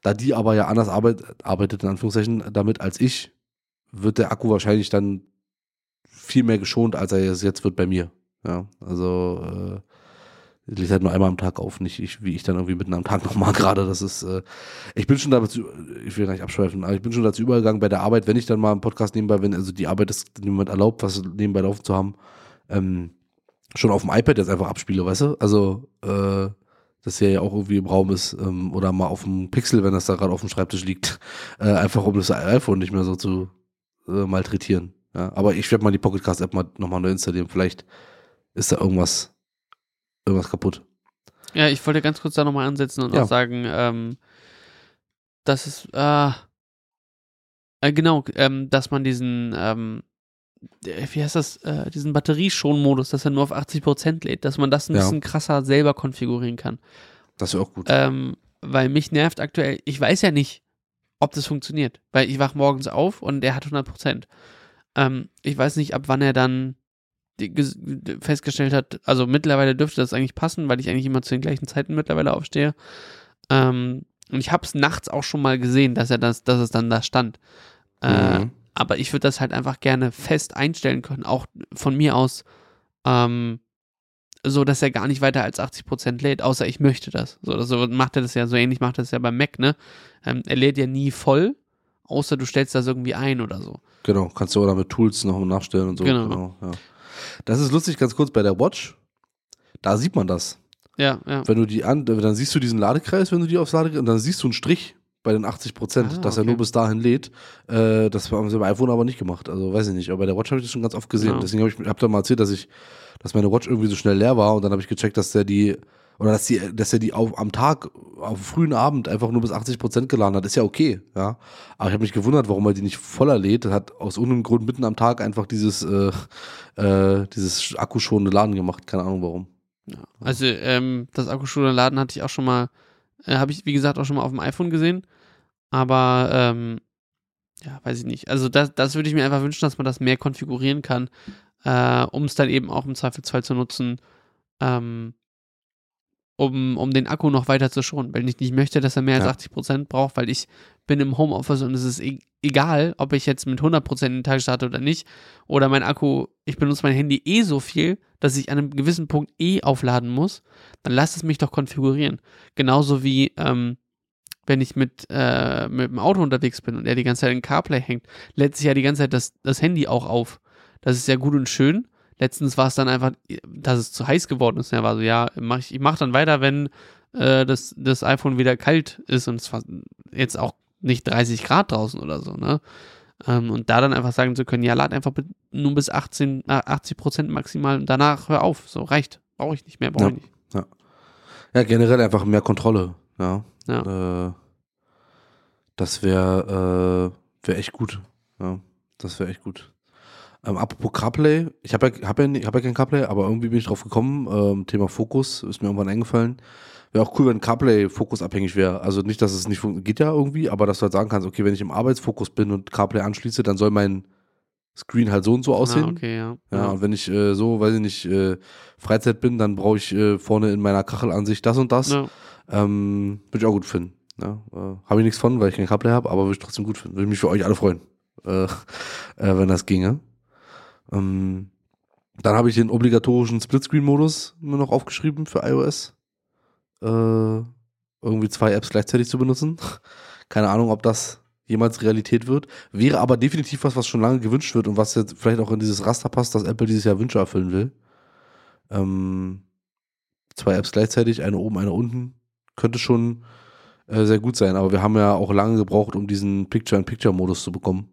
Da die aber ja anders arbeit, arbeitet, in Anführungszeichen, damit als ich, wird der Akku wahrscheinlich dann viel mehr geschont, als er es jetzt wird bei mir. Ja, also äh, ich lese halt nur einmal am Tag auf, nicht ich, wie ich dann irgendwie mitten am Tag nochmal gerade. Das ist, äh, ich bin schon dazu, ich will gar nicht abschweifen, aber ich bin schon dazu übergegangen bei der Arbeit, wenn ich dann mal einen Podcast nebenbei, wenn also die Arbeit ist niemand erlaubt, was nebenbei laufen zu haben, ähm, schon auf dem iPad jetzt einfach abspiele, weißt du? Also, äh, das hier ja auch irgendwie im Raum ist, ähm, oder mal auf dem Pixel, wenn das da gerade auf dem Schreibtisch liegt, äh, einfach um das iPhone nicht mehr so zu äh, malträtieren. Ja, aber ich werde mal die Pocketcast App mal nochmal neu installieren. Vielleicht ist da irgendwas, irgendwas kaputt. Ja, ich wollte ganz kurz da nochmal ansetzen und Ja. auch sagen, ähm, dass es, äh, äh, genau, ähm, dass man diesen, ähm, äh, wie heißt das, äh, diesen Batterieschonmodus, dass er nur auf 80% lädt, dass man das ein Ja. bisschen krasser selber konfigurieren kann. Das wäre auch gut. Ähm, weil mich nervt aktuell, ich weiß ja nicht, ob das funktioniert, weil ich wach morgens auf und der hat 100%. Ähm, ich weiß nicht, ab wann er dann festgestellt hat, also mittlerweile dürfte das eigentlich passen, weil ich eigentlich immer zu den gleichen Zeiten mittlerweile aufstehe. Ähm, und ich habe es nachts auch schon mal gesehen, dass er das, dass es dann da stand. Äh, Mhm. Aber ich würde das halt einfach gerne fest einstellen können, auch von mir aus, ähm, so dass er gar nicht weiter als 80% lädt, außer ich möchte das. So, so macht er das ja, so ähnlich macht er das ja beim Mac, ne? Ähm, er lädt ja nie voll, außer du stellst das irgendwie ein oder so. Genau, kannst du auch mit Tools noch nachstellen und so. Genau. ja. Das ist lustig, ganz kurz bei der Watch. Da sieht man das. Ja, ja. Wenn du die an, dann siehst du diesen Ladekreis, wenn du die aufs Ladekreis, und dann siehst du einen Strich bei den 80 Prozent, Ah, dass er okay. nur bis dahin lädt. Äh, das haben sie beim iPhone aber nicht gemacht. Also weiß ich nicht. Aber bei der Watch habe ich das schon ganz oft gesehen. Ja. Deswegen habe ich hab da mal erzählt, dass ich, dass meine Watch irgendwie so schnell leer war und dann habe ich gecheckt, dass der die oder dass die, dass er die auf, am Tag, auf frühen Abend einfach nur bis 80 Prozent geladen hat, ist ja okay, ja. Aber ich habe mich gewundert, warum er die nicht voller lädt. Er hat aus irgendeinem Grund mitten am Tag einfach dieses, äh, äh, dieses akkuschonende Laden gemacht. Keine Ahnung warum. ja. Also, ähm, das Akkuschulterladen hatte ich auch schon mal, äh, habe ich, wie gesagt, auch schon mal auf dem iPhone gesehen. Aber, ähm, ja, weiß ich nicht. Also, das, das würde ich mir einfach wünschen, dass man das mehr konfigurieren kann, äh, um es dann eben auch im Zweifelsfall zu nutzen, ähm, um, um den Akku noch weiter zu schonen. Weil ich nicht möchte, dass er mehr Ja. als 80% braucht, weil ich bin im Homeoffice und es ist e egal, ob ich jetzt mit 100% in den Tag starte oder nicht. Oder mein Akku, ich benutze mein Handy eh so viel, dass ich an einem gewissen Punkt eh aufladen muss. Dann lasst es mich doch konfigurieren. Genauso wie, ähm, wenn ich mit, äh, mit dem Auto unterwegs bin und er die ganze Zeit in CarPlay hängt, lädt sich ja die ganze Zeit das, das Handy auch auf. Das ist ja gut und schön. Letztens war es dann einfach, dass es zu heiß geworden ist. Er war so, ja, mach ich, ich mache dann weiter, wenn äh, das, das iPhone wieder kalt ist und es war jetzt auch nicht 30 Grad draußen oder so, ne? Ähm, und da dann einfach sagen zu können, ja, lad einfach nur bis 18, äh, 80 Prozent maximal und danach hör auf. So reicht. Brauche ich nicht mehr, brauche Ja. ich nicht. Ja, generell einfach mehr Kontrolle, ja. Ja. Äh, das wäre äh, wär echt gut. Ja, das wäre echt gut. Ähm, apropos CarPlay, ich habe ja, hab ja, hab ja kein CarPlay, aber irgendwie bin ich drauf gekommen. Ähm, Thema Fokus ist mir irgendwann eingefallen. Wäre auch cool, wenn CarPlay fokusabhängig wäre. Also nicht, dass es nicht geht ja irgendwie, aber dass du halt sagen kannst, okay, wenn ich im Arbeitsfokus bin und CarPlay anschließe, dann soll mein Screen halt so und so aussehen. Ah, okay, ja. Ja, und wenn ich äh, so, weiß ich nicht, äh, Freizeit bin, dann brauche ich äh, vorne in meiner Kachelansicht das und das. Ja. Ähm, würde ich auch gut finden. Ja, äh, habe ich nichts von, weil ich kein CarPlay habe, aber würde ich trotzdem gut finden. Würde ich mich für euch alle freuen, äh, äh, wenn das ginge. Ähm, dann habe ich den obligatorischen Splitscreen-Modus mir noch aufgeschrieben für iOS. Äh, irgendwie zwei Apps gleichzeitig zu benutzen. Keine Ahnung, ob das jemals Realität wird. Wäre aber definitiv was, was schon lange gewünscht wird und was jetzt vielleicht auch in dieses Raster passt, dass Apple dieses Jahr Wünsche erfüllen will. Ähm, zwei Apps gleichzeitig, eine oben, eine unten, könnte schon äh, sehr gut sein. Aber wir haben ja auch lange gebraucht, um diesen Picture-in-Picture-Modus zu bekommen.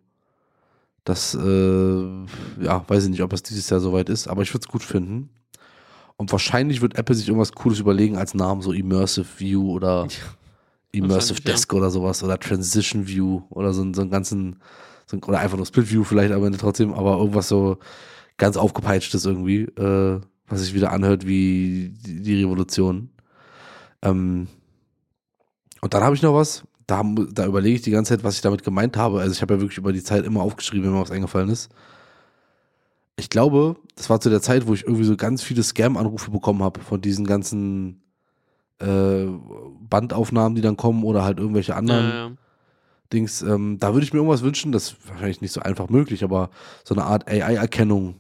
Das, äh, ja, weiß ich nicht, ob das dieses Jahr soweit ist, aber ich würde es gut finden. Und wahrscheinlich wird Apple sich irgendwas Cooles überlegen als Namen, so Immersive View oder Immersive wahrscheinlich, ja. Desk oder sowas oder Transition View oder so, so einen ganzen, so, ein- oder einfach nur Split View vielleicht am Ende trotzdem, aber irgendwas so ganz aufgepeitschtes irgendwie. Äh, was sich wieder anhört wie die, die Revolution. Ähm, und dann habe ich noch was, da, da überlege ich die ganze Zeit, was ich damit gemeint habe. Also ich habe ja wirklich über die Zeit immer aufgeschrieben, wenn mir was eingefallen ist. Ich glaube, das war zu der Zeit, wo ich irgendwie so ganz viele Scam-Anrufe bekommen habe von diesen ganzen äh, Bandaufnahmen, die dann kommen oder halt irgendwelche anderen Ja, ja. Dings. Ähm, da würde ich mir irgendwas wünschen, das ist wahrscheinlich nicht so einfach möglich, aber so eine Art AI-Erkennung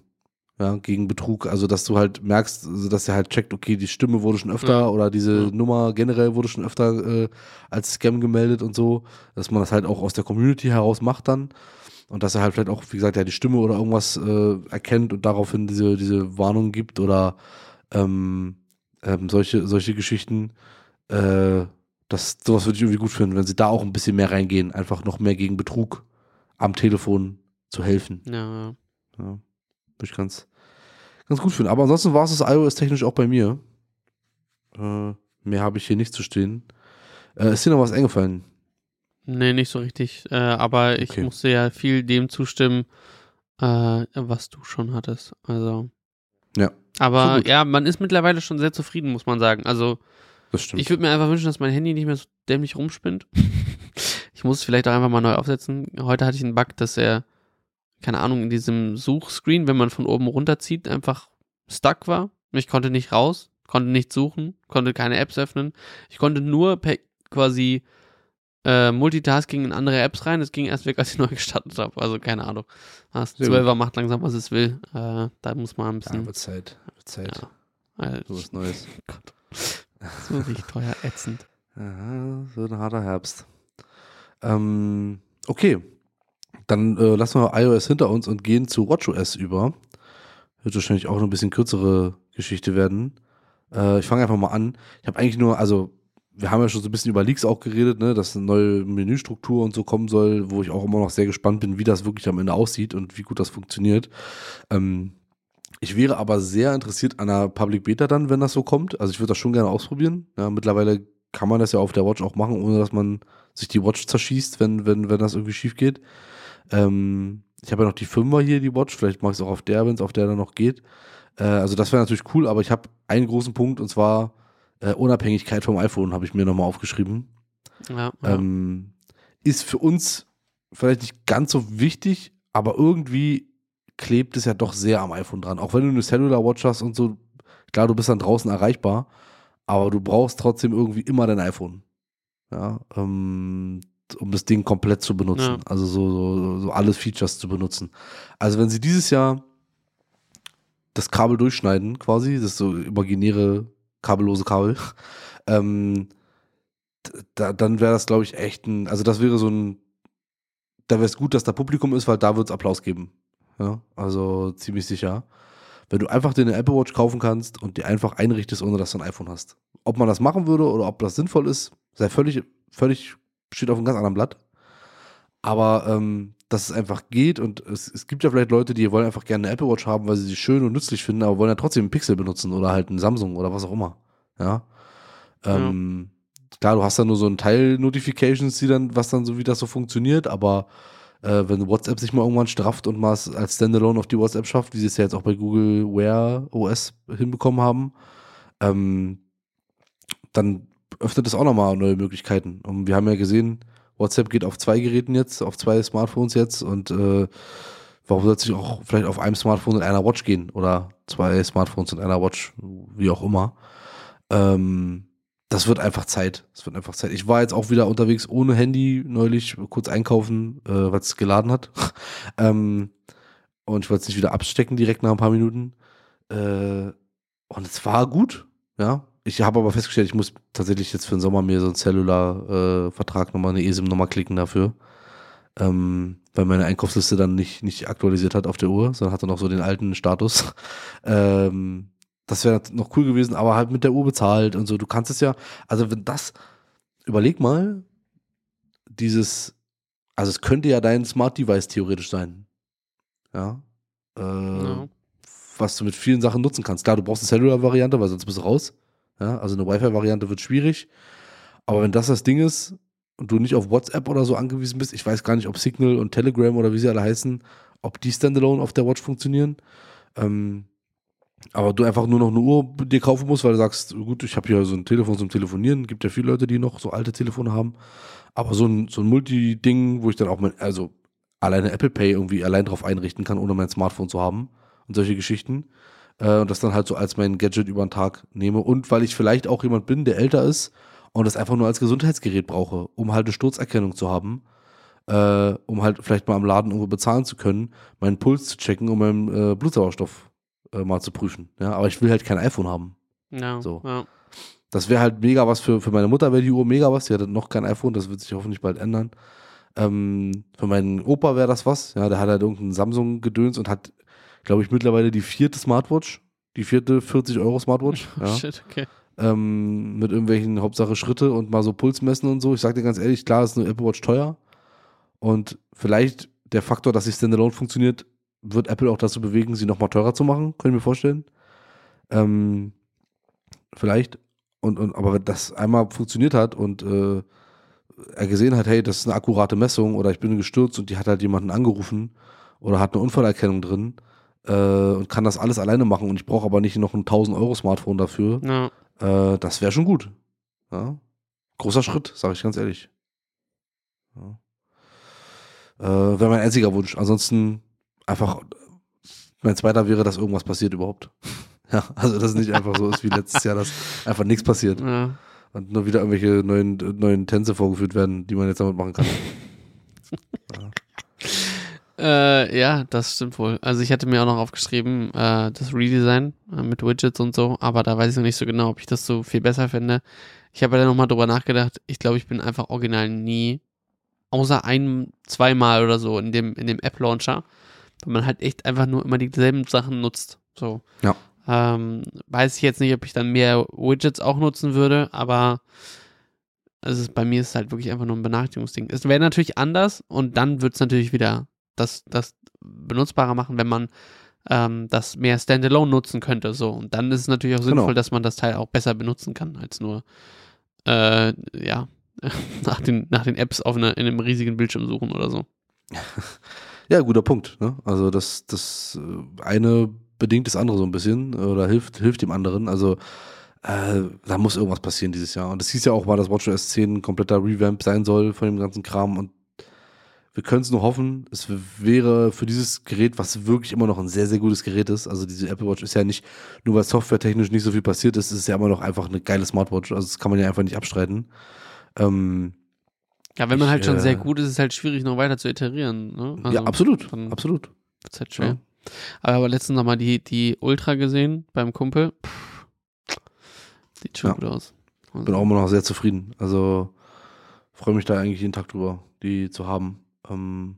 ja, gegen Betrug. Also, dass du halt merkst, also, dass er halt checkt, okay, die Stimme wurde schon öfter Ja. oder diese Ja. Nummer generell wurde schon öfter äh, als Scam gemeldet und so, dass man das halt auch aus der Community heraus macht dann. Und dass er halt vielleicht auch, wie gesagt, ja, die Stimme oder irgendwas äh, erkennt und daraufhin diese, diese Warnung gibt oder ähm, ähm, solche, solche Geschichten. Äh, das, sowas würde ich irgendwie gut finden, wenn sie da auch ein bisschen mehr reingehen, einfach noch mehr gegen Betrug am Telefon zu helfen. Ja, ja. Würde ich ganz, ganz gut finden. Aber ansonsten war es das iOS-technisch auch bei mir. Äh, mehr habe ich hier nicht zu stehen. Äh, ist dir noch was eingefallen? Nee, nicht so richtig. Äh, aber ich Okay. musste ja viel dem zustimmen, äh, was du schon hattest. Also. Ja. So Aber gut. ja, man ist mittlerweile schon sehr zufrieden, muss man sagen. Also, Das stimmt. ich würde mir einfach wünschen, dass mein Handy nicht mehr so dämlich rumspinnt. ich muss es vielleicht auch einfach mal neu aufsetzen. Heute hatte ich einen Bug, dass er, keine Ahnung, in diesem Suchscreen, wenn man von oben runterzieht, einfach stuck war. Ich konnte nicht raus, konnte nicht suchen, konnte keine Apps öffnen. Ich konnte nur per quasi äh, Multitasking in andere Apps rein. Das ging erst weg, als ich neu gestartet habe. Also keine Ahnung. Das Sehr 12er macht langsam, was es will. Äh, da muss man ein ja, bisschen. wird Zeit. Wird Zeit. Ja. Äh, So was Neues. Gott. So richtig teuer ätzend. Ja, so ein harter Herbst. Ähm, okay. Dann äh, lassen wir iOS hinter uns und gehen zu WatchOS über. Wird wahrscheinlich auch noch ein bisschen kürzere Geschichte werden. Äh, ich fange einfach mal an. Ich habe eigentlich nur, also wir haben ja schon so ein bisschen über Leaks auch geredet, ne, dass eine neue Menüstruktur und so kommen soll, wo ich auch immer noch sehr gespannt bin, wie das wirklich am Ende aussieht und wie gut das funktioniert. Ähm, ich wäre aber sehr interessiert an einer Public Beta dann, wenn das so kommt. Also ich würde das schon gerne ausprobieren. Ja, mittlerweile kann man das ja auf der Watch auch machen, ohne dass man sich die Watch zerschießt, wenn, wenn, wenn das irgendwie schief geht. Ähm, ich habe ja noch die Fünfer hier, die Watch. Vielleicht mache ich es auch auf der, wenn es auf der dann noch geht. Äh, also das wäre natürlich cool, aber ich habe einen großen Punkt und zwar äh, Unabhängigkeit vom iPhone habe ich mir nochmal aufgeschrieben. Ja, ja. Ähm, ist für uns vielleicht nicht ganz so wichtig, aber irgendwie klebt es ja doch sehr am iPhone dran. Auch wenn du eine Cellular Watch hast und so, klar, du bist dann draußen erreichbar, aber du brauchst trotzdem irgendwie immer dein iPhone. Ja, ähm, um das Ding komplett zu benutzen. Ja. Also so, so, so alle Features zu benutzen. Also wenn sie dieses Jahr das Kabel durchschneiden, quasi, das so imaginäre kabellose Kabel, ähm, da, dann wäre das, glaube ich, echt ein, also das wäre so ein, da wäre es gut, dass da Publikum ist, weil da wird es Applaus geben. Ja, also ziemlich sicher. Wenn du einfach dir eine Apple Watch kaufen kannst und die einfach einrichtest, ohne dass du ein iPhone hast. Ob man das machen würde oder ob das sinnvoll ist, sei völlig, völlig, steht auf einem ganz anderen Blatt. Aber ähm, dass es einfach geht und es, es gibt ja vielleicht Leute, die wollen einfach gerne eine Apple Watch haben, weil sie sie schön und nützlich finden, aber wollen ja trotzdem einen Pixel benutzen oder halt einen Samsung oder was auch immer. Ja. Ähm, Klar, du hast dann nur so ein Teil Notifications, die dann, was dann so wie das so funktioniert, aber äh, wenn WhatsApp sich mal irgendwann strafft und mal es als Standalone auf die WhatsApp schafft, wie sie es ja jetzt auch bei Google Wear OS hinbekommen haben, ähm, dann öffnet es auch nochmal neue Möglichkeiten. Und wir haben ja gesehen, WhatsApp geht auf zwei Geräten jetzt, auf zwei Smartphones jetzt und äh, warum soll es nicht auch vielleicht auf einem Smartphone und einer Watch gehen oder zwei Smartphones und einer Watch, wie auch immer. Ähm, das wird einfach Zeit. Das wird einfach Zeit. Ich war jetzt auch wieder unterwegs ohne Handy neulich kurz einkaufen, äh, weil es geladen hat. ähm, und ich wollte es nicht wieder abstecken direkt nach ein paar Minuten. Äh, und es war gut, ja. Ich habe aber festgestellt, ich muss tatsächlich jetzt für den Sommer mir so einen Cellular-Vertrag nochmal eine eSIM-Nummer klicken dafür. Ähm, weil meine Einkaufsliste dann nicht, nicht aktualisiert hat auf der Uhr, sondern hatte noch so den alten Status. ähm, das wäre noch cool gewesen, aber halt mit der Uhr bezahlt und so. Du kannst es ja, also wenn das, überleg mal, dieses, also es könnte ja dein Smart Device theoretisch sein. Ja. Äh, Ja. Was du mit vielen Sachen nutzen kannst. Klar, du brauchst eine Cellular-Variante, weil sonst bist du raus. Ja, also eine Wi-Fi-Variante wird schwierig. Aber wenn das das Ding ist und du nicht auf WhatsApp oder so angewiesen bist, ich weiß gar nicht, ob Signal und Telegram oder wie sie alle heißen, ob die Standalone auf der Watch funktionieren. Ähm, aber du einfach nur noch eine Uhr dir kaufen musst, weil du sagst, gut, ich habe hier so ein Telefon zum Telefonieren. Gibt ja viele Leute, die noch so alte Telefone haben. Aber so ein, so ein Multi-Ding, wo ich dann auch mein, also alleine Apple Pay irgendwie allein drauf einrichten kann, ohne mein Smartphone zu haben und solche Geschichten. Äh, und das dann halt so als mein Gadget über den Tag nehme. Und weil ich vielleicht auch jemand bin, der älter ist und das einfach nur als Gesundheitsgerät brauche, um halt eine Sturzerkennung zu haben. Äh, um halt vielleicht mal am Laden irgendwo bezahlen zu können, meinen Puls zu checken, um meinen äh, Blutsauerstoff äh, mal zu prüfen. Ja, aber ich will halt kein iPhone haben. Ja, So. ja. Das wäre halt mega was für, für meine Mutter, wäre die Uhr mega was. Die hat noch kein iPhone, das wird sich hoffentlich bald ändern. Ähm, für meinen Opa wäre das was. Ja, der hat halt irgendeinen Samsung-Gedöns und hat, glaube ich, mittlerweile die vierte Smartwatch. Die vierte 40-Euro-Smartwatch. Oh, ja. Shit, okay. ähm, mit irgendwelchen Hauptsache Schritte und mal so Puls messen und so. Ich sag dir ganz ehrlich, klar ist eine Apple Watch teuer. Und vielleicht der Faktor, dass sie Standalone funktioniert, wird Apple auch dazu bewegen, sie nochmal teurer zu machen, können wir mir vorstellen. Ähm, vielleicht. Und, und, aber wenn das einmal funktioniert hat und äh, er gesehen hat, hey, das ist eine akkurate Messung oder ich bin gestürzt und die hat halt jemanden angerufen oder hat eine Unfallerkennung drin äh, und kann das alles alleine machen und ich brauche aber nicht noch ein 1000 Euro Smartphone dafür, Ja. äh, das wäre schon gut. Ja? Großer Schritt, sage ich ganz ehrlich. Ja. Äh, wäre mein einziger Wunsch. Ansonsten einfach, mein zweiter wäre, dass irgendwas passiert überhaupt. ja, also dass es nicht einfach so ist wie letztes Jahr, dass einfach nichts passiert ja. und nur wieder irgendwelche neuen, neuen Tänze vorgeführt werden, die man jetzt damit machen kann. Äh, ja, das stimmt wohl. Also ich hatte mir auch noch aufgeschrieben, äh, das Redesign äh, mit Widgets und so, aber da weiß ich noch nicht so genau, ob ich das so viel besser finde. Ich habe ja dann nochmal drüber nachgedacht. Ich glaube, ich bin einfach original nie, außer ein, zweimal oder so in dem, in dem App-Launcher, weil man halt echt einfach nur immer dieselben Sachen nutzt. So. Ja. Ähm, weiß ich jetzt nicht, ob ich dann mehr Widgets auch nutzen würde, aber ist, bei mir ist es halt wirklich einfach nur ein Benachrichtigungsding. Es wäre natürlich anders und dann wird es natürlich wieder das, das benutzbarer machen, wenn man ähm, das mehr Standalone nutzen könnte. So. Und dann ist es natürlich auch sinnvoll, Genau. dass man das Teil auch besser benutzen kann, als nur äh, ja, nach den, nach den Apps auf eine, in einem riesigen Bildschirm suchen oder so. Ja, guter Punkt. Ne? Also das, das äh, eine bedingt das andere so ein bisschen oder hilft, hilft dem anderen. Also äh, da muss irgendwas passieren dieses Jahr. Und es hieß ja auch mal, dass WatchOS 10 ein kompletter Revamp sein soll von dem ganzen Kram. Und wir können es nur hoffen, es wäre für dieses Gerät, was wirklich immer noch ein sehr, sehr gutes Gerät ist. Also diese Apple Watch ist ja nicht, nur weil softwaretechnisch nicht so viel passiert ist, ist es ja immer noch einfach eine geile Smartwatch. Also das kann man ja einfach nicht abstreiten. Ähm, Ja, wenn man Ich, halt schon äh, sehr gut ist, ist es halt schwierig, noch weiter zu iterieren. Ne? Also, ja, absolut. Absolut. Ist halt schwer. Ja. Aber, aber letztens nochmal die, die Ultra gesehen beim Kumpel. Pff, sieht schon Ja. gut aus. Also, bin auch immer noch sehr zufrieden. Also freue mich da eigentlich jeden Tag drüber, die zu haben. Ähm,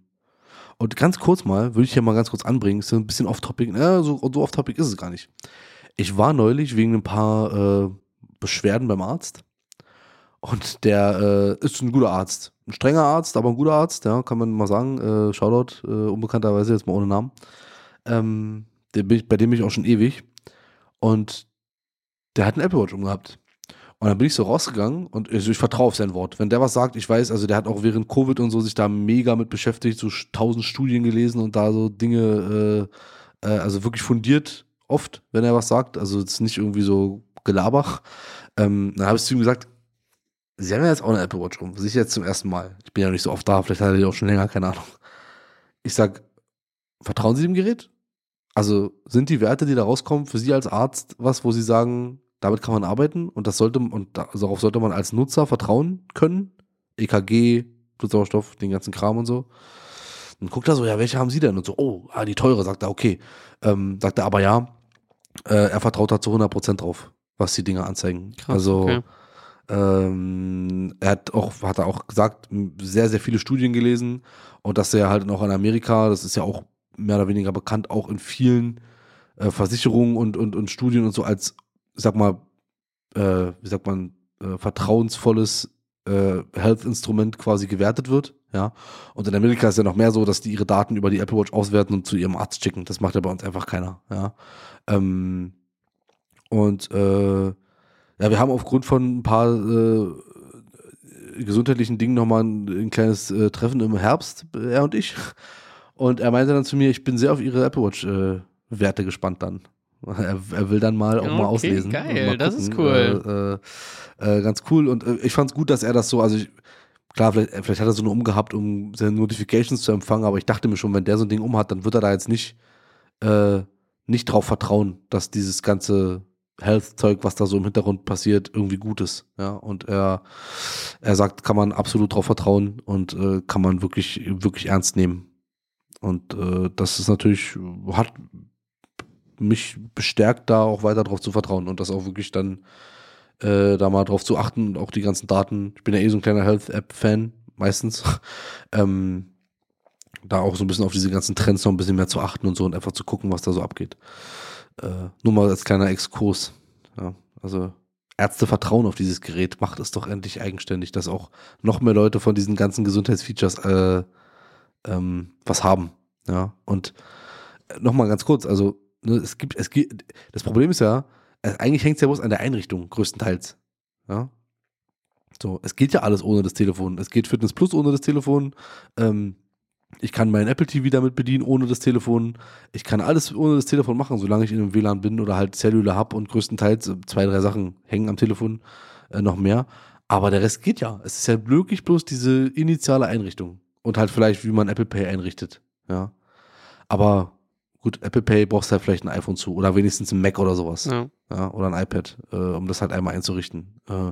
und ganz kurz mal, würde ich hier mal ganz kurz anbringen, ist ein bisschen off-topic, äh, so, so off-topic ist es gar nicht. Ich war neulich wegen ein paar äh, Beschwerden beim Arzt und der äh, ist ein guter Arzt. Ein strenger Arzt, aber ein guter Arzt, ja, kann man mal sagen. Äh, Shoutout, äh, unbekannterweise jetzt mal ohne Namen. Ähm, der bei dem bin ich auch schon ewig. Und der hat einen Apple Watch umgehabt. Und dann bin ich so rausgegangen und also ich vertraue auf sein Wort. Wenn der was sagt, ich weiß, also der hat auch während Covid und so sich da mega mit beschäftigt, so tausend Studien gelesen und da so Dinge, äh, äh, also wirklich fundiert oft, wenn er was sagt. Also ist nicht irgendwie so Gelabach. Ähm, dann habe ich zu ihm gesagt, Sie haben ja jetzt auch eine Apple Watch rum, sicher jetzt zum ersten Mal. Ich bin ja nicht so oft da, vielleicht hat er die auch schon länger, keine Ahnung. Ich sag, vertrauen Sie dem Gerät? Also sind die Werte, die da rauskommen, für Sie als Arzt was, wo Sie sagen, damit kann man arbeiten und das sollte und da- darauf sollte man als Nutzer vertrauen können? EKG, Blutsauerstoff, den ganzen Kram und so. Dann guckt er so, ja, welche haben Sie denn? Und so, oh, ah, die teure, sagt er, okay. Ähm, sagt er, aber ja, äh, er vertraut da zu 100% drauf, was die Dinge anzeigen. Krass, also, okay. ähm, er hat auch, hat er auch gesagt, sehr, sehr viele Studien gelesen und dass er halt auch in Amerika, das ist ja auch mehr oder weniger bekannt, auch in vielen äh, Versicherungen und, und, und Studien und so als, sag mal, äh, wie sagt man, äh, vertrauensvolles äh, Health-Instrument quasi gewertet wird. Ja. Und in Amerika ist ja noch mehr so, dass die ihre Daten über die Apple Watch auswerten und zu ihrem Arzt schicken. Das macht ja bei uns einfach keiner. Ja. Ähm, und äh, ja, wir haben aufgrund von ein paar äh, gesundheitlichen Dingen nochmal ein, ein kleines äh, Treffen im Herbst, er und ich. Und er meinte dann zu mir, ich bin sehr auf ihre Apple Watch äh, gespannt dann. Er, er will dann mal auch Okay, mal auslesen. geil, mal das ist cool. Äh, äh, äh, ganz cool. Und äh, ich fand es gut, dass er das so, also ich, klar, vielleicht, vielleicht hat er so eine umgehabt, um seine Notifications zu empfangen, aber ich dachte mir schon, wenn der so ein Ding umhat, dann wird er da jetzt nicht, äh, nicht drauf vertrauen, dass dieses ganze Health-Zeug, was da so im Hintergrund passiert, irgendwie gut ist. Ja, und er, er sagt, kann man absolut drauf vertrauen und äh, kann man wirklich, wirklich ernst nehmen. Und äh, das ist natürlich, hat mich bestärkt, da auch weiter drauf zu vertrauen und das auch wirklich dann äh, da mal drauf zu achten und auch die ganzen Daten. Ich bin ja eh so ein kleiner Health-App-Fan, meistens. ähm, da auch so ein bisschen auf diese ganzen Trends noch ein bisschen mehr zu achten und so und einfach zu gucken, was da so abgeht. Äh, nur mal als kleiner Exkurs. Ja, also Ärzte vertrauen auf dieses Gerät, macht es doch endlich eigenständig, dass auch noch mehr Leute von diesen ganzen Gesundheitsfeatures äh, ähm, was haben. Ja, und nochmal ganz kurz, also es gibt, es gibt, das Problem ist ja, äh, eigentlich hängt es ja bloß an der Einrichtung, größtenteils. Ja. So, es geht ja alles ohne das Telefon. Es geht Fitness Plus ohne das Telefon. Ähm, ich kann meinen Apple TV damit bedienen ohne das Telefon. Ich kann alles ohne das Telefon machen, solange ich in einem WLAN bin oder halt Cellular habe und größtenteils äh, zwei, drei Sachen hängen am Telefon, äh, noch mehr. Aber der Rest geht ja. Es ist ja wirklich bloß diese initiale Einrichtung. Und halt vielleicht, wie man Apple Pay einrichtet. Ja. Aber gut, Apple Pay brauchst du halt vielleicht ein iPhone zu oder wenigstens ein Mac oder sowas. Ja. Ja, oder ein iPad, äh, um das halt einmal einzurichten. Äh,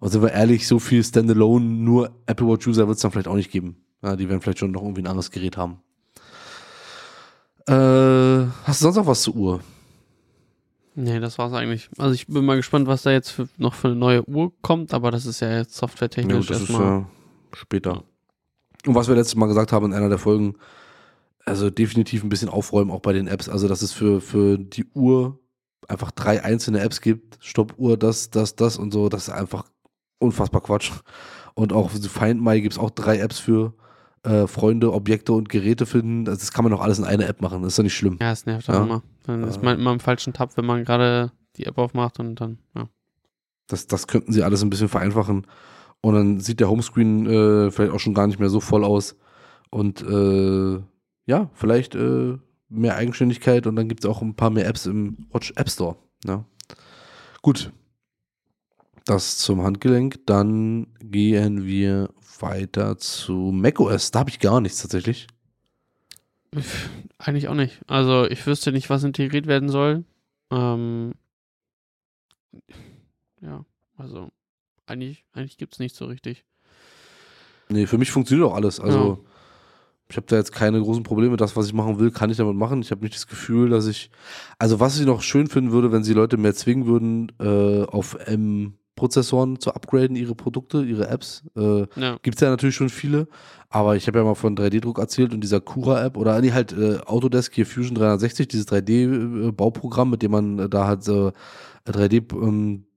und sind wir ehrlich, so viel Standalone, nur Apple Watch User wird es dann vielleicht auch nicht geben. Ja, die werden vielleicht schon noch irgendwie ein anderes Gerät haben. Äh, hast du sonst noch was zur Uhr? Nee, das war's eigentlich. Also ich bin mal gespannt, was da jetzt für, noch für eine neue Uhr kommt, aber das ist ja jetzt Ja, softwaretechnisch gut, das ist erstmal. ja später. Und was wir letztes Mal gesagt haben in einer der Folgen, also definitiv ein bisschen aufräumen auch bei den Apps. Also, dass es für, für die Uhr einfach drei einzelne Apps gibt. Stoppuhr, das, das, das und so. Das ist einfach unfassbar Quatsch. Und auch für Find My gibt es auch drei Apps für äh, Freunde, Objekte und Geräte finden. Das kann man doch alles in eine App machen. Das ist doch nicht schlimm. ja, es nervt Ja. auch immer. Dann ist man immer im falschen Tab, wenn man gerade die App aufmacht und dann, ja. Das, das könnten sie alles ein bisschen vereinfachen. Und dann sieht der Homescreen äh, vielleicht auch schon gar nicht mehr so voll aus. Und äh, ja, vielleicht äh, mehr Eigenständigkeit und dann gibt es auch ein paar mehr Apps im Watch App Store. Ja. Gut. Das zum Handgelenk. Dann gehen wir weiter zu macOS. Da habe ich gar nichts tatsächlich. Eigentlich auch nicht. Also ich wüsste nicht, was integriert werden soll. Ähm, ja, also eigentlich, eigentlich gibt es nicht so richtig. Nee, für mich funktioniert auch alles. Also ich habe da jetzt keine großen Probleme. Das, was ich machen will, kann ich damit machen. Ich habe nicht das Gefühl, dass ich. Also, was ich noch schön finden würde, wenn sie Leute mehr zwingen würden, äh, auf M-Prozessoren zu upgraden, ihre Produkte, ihre Apps. Äh, Ja, Gibt es ja natürlich schon viele, aber ich habe ja mal von 3D-Druck erzählt und dieser Cura-App oder nee, halt äh, Autodesk hier Fusion 360, dieses 3D-Bauprogramm, mit dem man äh, da halt äh,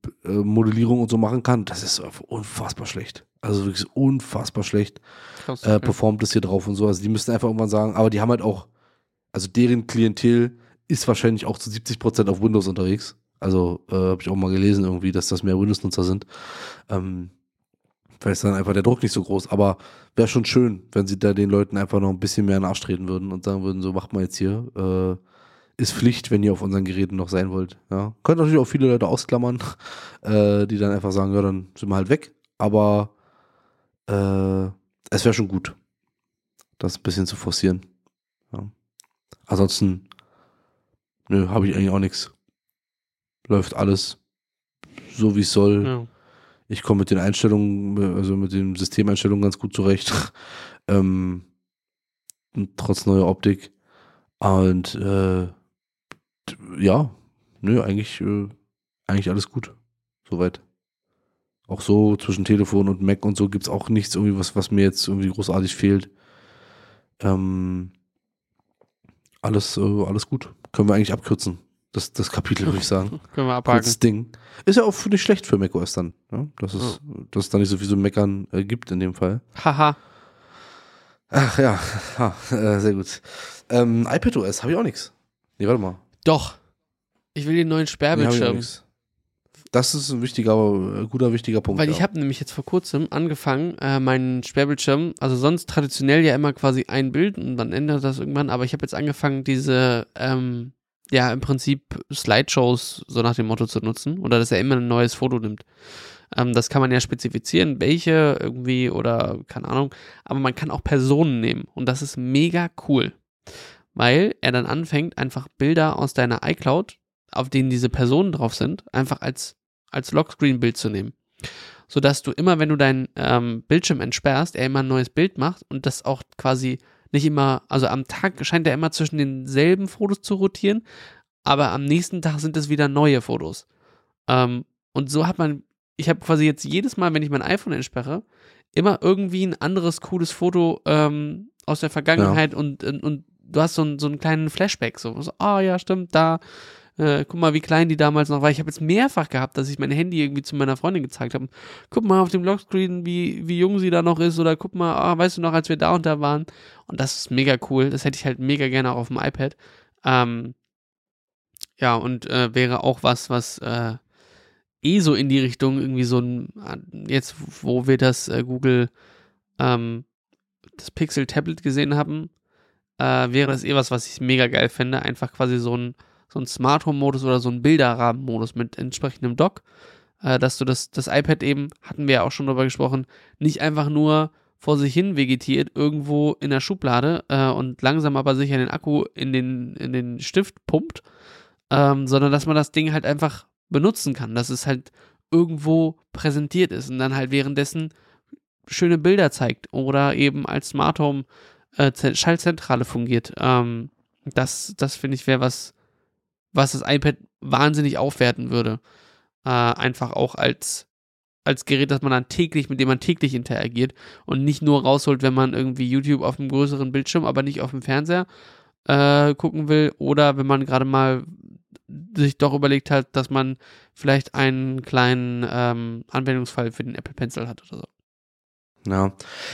3D-Modellierung und so machen kann. Das ist unfassbar schlecht. Also wirklich unfassbar schlecht krass. äh, performt es hier drauf und so. Also die müssten einfach irgendwann sagen, aber die haben halt auch, also deren Klientel ist wahrscheinlich auch zu 70% auf Windows unterwegs. Also äh, habe ich auch mal gelesen irgendwie, dass das mehr Windows-Nutzer sind. Ähm, vielleicht ist dann einfach der Druck nicht so groß, aber wäre schon schön, wenn sie da den Leuten einfach noch ein bisschen mehr in den Arsch treten würden und sagen würden, so macht mal jetzt hier. Äh, ist Pflicht, wenn ihr auf unseren Geräten noch sein wollt. Ja. Könnt natürlich auch viele Leute ausklammern, äh, die dann einfach sagen, ja, dann sind wir halt weg. Aber äh, es wäre schon gut, das ein bisschen zu forcieren. Ja. Ansonsten, nö, habe ich eigentlich auch nichts. Läuft alles so, wie es soll. ja. Ich komme mit den Einstellungen, also mit den Systemeinstellungen ganz gut zurecht. ähm, trotz neuer Optik. Und äh, ja, nö, eigentlich, äh, eigentlich alles gut. Soweit. Auch so zwischen Telefon und Mac und so gibt es auch nichts irgendwie, was, was mir jetzt irgendwie großartig fehlt. Ähm, alles, äh, alles gut. Können wir eigentlich abkürzen. Das, das Kapitel, würde ich sagen. Können wir abhaken. Kurzes Ding. Ist ja auch nicht schlecht für macOS dann. Ja? Dass, es, dass es da nicht so viel so Meckern äh, gibt in dem Fall. Haha. Ach ja, ha, äh, sehr gut. Ähm, iPadOS habe ich auch nichts. Nee, warte mal. Doch. Ich will den neuen Sperrbildschirm. das ist ein wichtiger, äh, guter, wichtiger Punkt. Weil ja. ich habe nämlich jetzt vor kurzem angefangen, äh, meinen Sperrbildschirm, also sonst traditionell ja immer quasi ein Bild und dann ändert das irgendwann, aber ich habe jetzt angefangen, diese, ähm, ja, im Prinzip Slideshows so nach dem Motto zu nutzen oder dass er immer ein neues Foto nimmt. Ähm, das kann man ja spezifizieren, welche irgendwie oder keine Ahnung. Aber man kann auch Personen nehmen und das ist mega cool, weil er dann anfängt, einfach Bilder aus deiner iCloud, auf denen diese Personen drauf sind, einfach als, als Lockscreen-Bild zu nehmen. Sodass du immer, wenn du deinen ähm, Bildschirm entsperrst, er immer ein neues Bild macht und das auch quasi nicht immer, also am Tag scheint er immer zwischen denselben Fotos zu rotieren, aber am nächsten Tag sind es wieder neue Fotos. Ähm, und so hat man ich habe quasi jetzt jedes Mal, wenn ich mein iPhone entsperre, immer irgendwie ein anderes cooles Foto ähm, aus der Vergangenheit ja. und, und, und, du hast so, ein, so einen kleinen Flashback. So, so oh ja, stimmt, da, äh, guck mal, wie klein die damals noch war. Ich habe jetzt mehrfach gehabt, dass ich mein Handy irgendwie zu meiner Freundin gezeigt habe. Guck mal auf dem Lockscreen, wie, wie jung sie da noch ist oder guck mal, ah, weißt du noch, als wir da und da waren. Und das ist mega cool. Das hätte ich halt mega gerne auch auf dem iPad. Ähm, ja, und äh, wäre auch was, was äh, eh so in die Richtung irgendwie so ein, jetzt wo wir das äh, Google, ähm, das Pixel Tablet gesehen haben, äh, wäre das eh was, was ich mega geil fände. Einfach quasi so ein, so ein Smart Home Modus oder so ein Bilderrahmen-Modus mit entsprechendem Dock, äh, dass du das, das iPad eben, hatten wir ja auch schon drüber gesprochen, nicht einfach nur vor sich hin vegetiert, irgendwo in der Schublade äh, und langsam aber sicher den Akku in den, in den Stift pumpt, ähm, sondern dass man das Ding halt einfach benutzen kann, dass es halt irgendwo präsentiert ist und dann halt währenddessen schöne Bilder zeigt oder eben als Smart Home äh, Schaltzentrale fungiert. Ähm, das das finde ich wäre was, was das iPad wahnsinnig aufwerten würde. Äh, einfach auch als als Gerät, dass man dann täglich, mit dem man täglich interagiert und nicht nur rausholt, wenn man irgendwie YouTube auf einem größeren Bildschirm, aber nicht auf dem Fernseher äh, gucken will oder wenn man gerade mal sich doch überlegt hat, dass man vielleicht einen kleinen ähm, Anwendungsfall für den Apple Pencil hat oder so. Ja,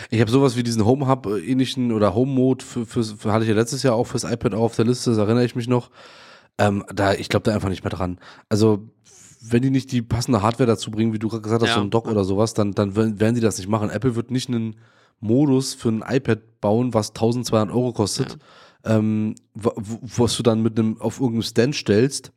ich habe sowas wie diesen Home Hub ähnlichen oder Home Mode für, für, für, hatte ich ja letztes Jahr auch fürs iPad auf der Liste, das erinnere ich mich noch. Ähm, da, ich glaube da einfach nicht mehr dran. Also wenn die nicht die passende Hardware dazu bringen, wie du gerade gesagt hast, ja. so ein Dock oder sowas, dann, dann werden sie das nicht machen. Apple wird nicht einen Modus für ein iPad bauen, was 1200 Euro kostet, ja ähm, was du dann mit einem auf irgendeinem Stand stellst,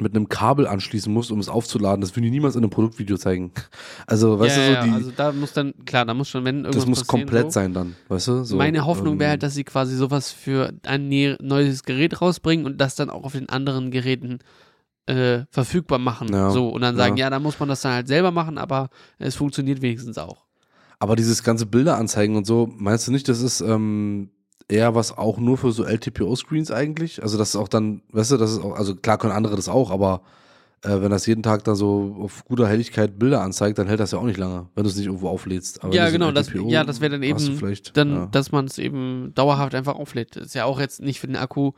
mit einem Kabel anschließen musst, um es aufzuladen. Das würde ich niemals in einem Produktvideo zeigen. Also, weißt ja, du, so die. Also, da muss dann, klar, da muss schon, wenn irgendwas. Das muss komplett so. sein dann, weißt du? So, Meine Hoffnung ähm, wäre halt, dass sie quasi sowas für ein neues Gerät rausbringen und das dann auch auf den anderen Geräten äh, verfügbar machen. Ja, so, und dann sagen, ja. ja, da muss man das dann halt selber machen, aber es funktioniert wenigstens auch. Aber dieses ganze Bilder anzeigen und so, meinst du nicht, das ist, ähm, eher was auch nur für so LTPO-Screens eigentlich. Also das ist auch dann, weißt du, das ist auch, also klar können andere das auch, aber äh, wenn das jeden Tag da so auf guter Helligkeit Bilder anzeigt, dann hält das ja auch nicht lange, wenn du es nicht irgendwo auflädst. Aber ja, genau, das, ja, das wäre dann eben, dann, ja. dass man es eben dauerhaft einfach auflädt. Das ist ja auch jetzt nicht für den Akku.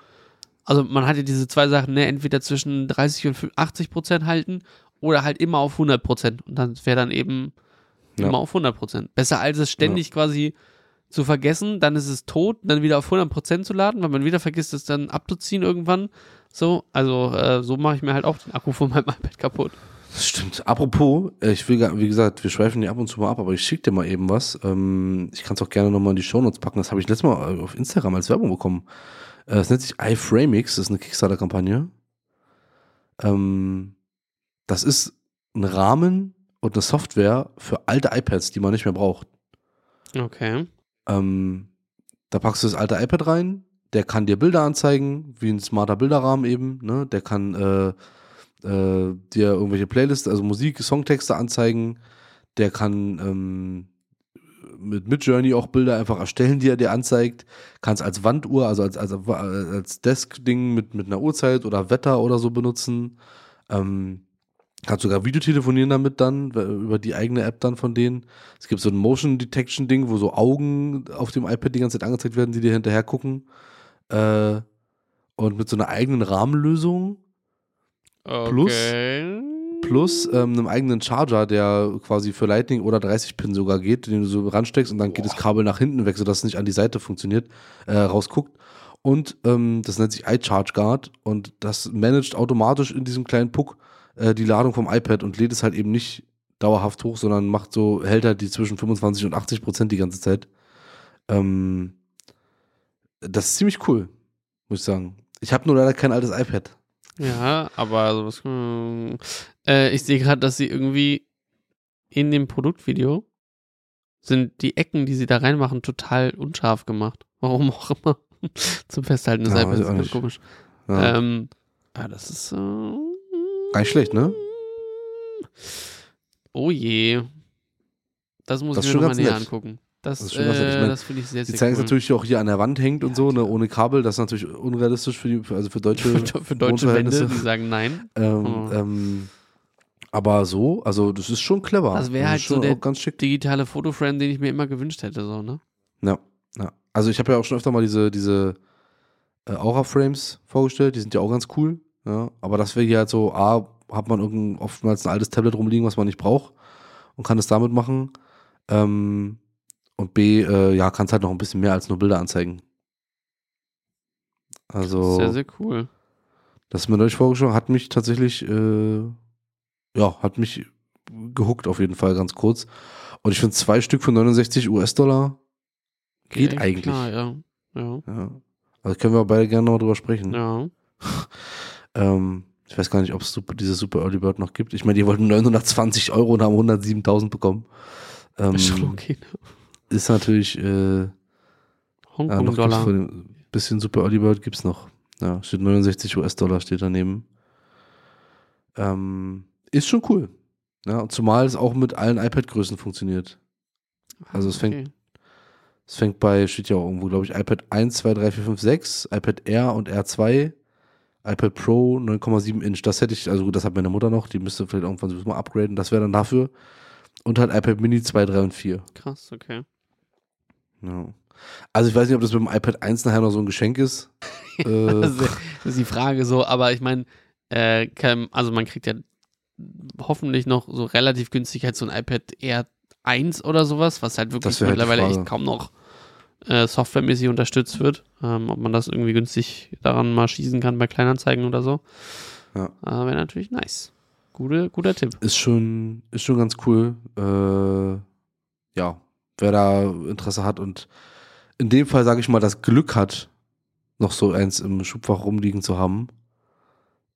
Also man hat ja diese zwei Sachen, ne, entweder zwischen 30 und 80 Prozent halten oder halt immer auf 100 Prozent. Und dann wäre dann eben ja. immer auf 100 Prozent. Besser als es ständig ja. quasi zu vergessen, dann ist es tot, dann wieder auf 100% zu laden, weil man wieder vergisst, es dann abzuziehen irgendwann. So, also äh, so mache ich mir halt auch den Akku von meinem iPad kaputt. Das stimmt. Apropos, äh, ich will, wie gesagt, wir schweifen hier ab und zu mal ab, aber ich schicke dir mal eben was. Ähm, ich kann es auch gerne nochmal in die Shownotes packen. Das habe ich letztes Mal auf Instagram als Werbung bekommen. Äh, das nennt sich iFramix, das ist eine Kickstarter-Kampagne. Ähm, das ist ein Rahmen und eine Software für alte iPads, die man nicht mehr braucht. Okay. Ähm, da packst du das alte iPad rein, der kann dir Bilder anzeigen, wie ein smarter Bilderrahmen eben, ne? Der kann äh, äh, dir irgendwelche Playlists, also Musik, Songtexte anzeigen, der kann ähm, mit Midjourney auch Bilder einfach erstellen, die er dir anzeigt. Kannst als Wanduhr, also als, als, als Desk-Ding mit, mit einer Uhrzeit oder Wetter oder so benutzen. Ähm, Kannst sogar Videotelefonieren damit dann, über die eigene App dann von denen. Es gibt so ein Motion Detection Ding, wo so Augen auf dem iPad die ganze Zeit angezeigt werden, die dir hinterher gucken. Äh, und mit so einer eigenen Rahmenlösung. Okay. Plus, plus ähm, einem eigenen Charger, der quasi für Lightning oder 30 Pin sogar geht, den du so ransteckst und dann Boah. geht das Kabel nach hinten weg, sodass es nicht an die Seite funktioniert, äh, rausguckt. Und ähm, das nennt sich iCharge Guard und das managt automatisch in diesem kleinen Puck äh, die Ladung vom iPad und lädt es halt eben nicht dauerhaft hoch, sondern macht so, hält halt die zwischen 25 und 80 Prozent die ganze Zeit. Ähm, das ist ziemlich cool, muss ich sagen. Ich habe nur leider kein altes iPad. Ja, aber sowas. hm, Äh, ich sehe gerade, dass sie irgendwie in dem Produktvideo sind die Ecken, die sie da reinmachen, total unscharf gemacht. Warum auch immer. Zum Festhalten des Ja, iPads ich ist komisch. Ja. Ähm, ja, das ist. Äh, Gar nicht schlecht, ne? Oh je. Das muss Das ich mir nochmal näher nett. angucken. Das, Das nett. Ich äh, mein, das finde ich sehr, Die sehr zeigen es cool. natürlich auch hier an der Wand hängt und Ja, so, ne, ohne Kabel. Das ist natürlich unrealistisch für die, also für deutsche, für, deutsche Wände, die sagen nein. ähm, Oh. ähm, aber so, also das ist schon clever. Das wäre halt so schon der- ganz schick. Digitale Fotoframe, den ich mir immer gewünscht hätte, so, ne? Ja, ja. Also ich habe ja auch schon öfter mal diese, diese äh, Aura-Frames vorgestellt, die sind ja auch ganz cool. Ja, aber das wäre hier halt so, A, hat man oftmals ein altes Tablet rumliegen, was man nicht braucht und kann es damit machen. Ähm, und B, äh, ja, kann es halt noch ein bisschen mehr als nur Bilder anzeigen. Also, Sehr, sehr cool. das ist mir neulich vorgeschlagen, hat mich tatsächlich, äh, ja, hat mich gehuckt auf jeden Fall ganz kurz. Und ich finde zwei Stück für 69 US-Dollar geht echt eigentlich. Klar, ja. Ja. Ja. Also können wir beide gerne noch drüber sprechen. Ja. Ähm, ich weiß gar nicht, ob es super, diese Super Early Bird noch gibt. Ich meine, die wollten 920 Euro und haben 107.000 bekommen. Ähm, Ist schon okay. ne? ist natürlich, äh, ja, Hongkong-Dollar. dem bisschen Super Early Bird gibt's noch. Ja, steht 69 US-Dollar steht daneben. Ähm, ist schon cool. Ja, und zumal es auch mit allen iPad-Größen funktioniert. Also es fängt- Okay. Es fängt bei, steht ja auch irgendwo, glaube ich, iPad 1, 2, 3, 4, 5, 6, iPad Air und R2, iPad Pro 9,7 Inch. Das hätte ich, also gut, das hat meine Mutter noch, die müsste vielleicht irgendwann sowieso mal upgraden, das wäre dann dafür. Und halt iPad Mini 2, 3 und 4. Krass, okay. Ja. Also ich weiß nicht, ob das mit dem iPad 1 nachher noch so ein Geschenk ist. äh, Das ist, die Frage so, aber ich meine, äh, also man kriegt ja hoffentlich noch so relativ günstig halt so ein iPad Air 1 oder sowas, was halt wirklich halt mittlerweile echt kaum noch äh, softwaremäßig unterstützt wird. Ähm, ob man das irgendwie günstig daran mal schießen kann bei Kleinanzeigen oder so. Ja. Äh, Wäre natürlich nice. Gute, guter Tipp. ist schon, ist schon ganz cool. Äh, ja, wer da Interesse hat und in dem Fall, sage ich mal, das Glück hat, noch so eins im Schubfach rumliegen zu haben,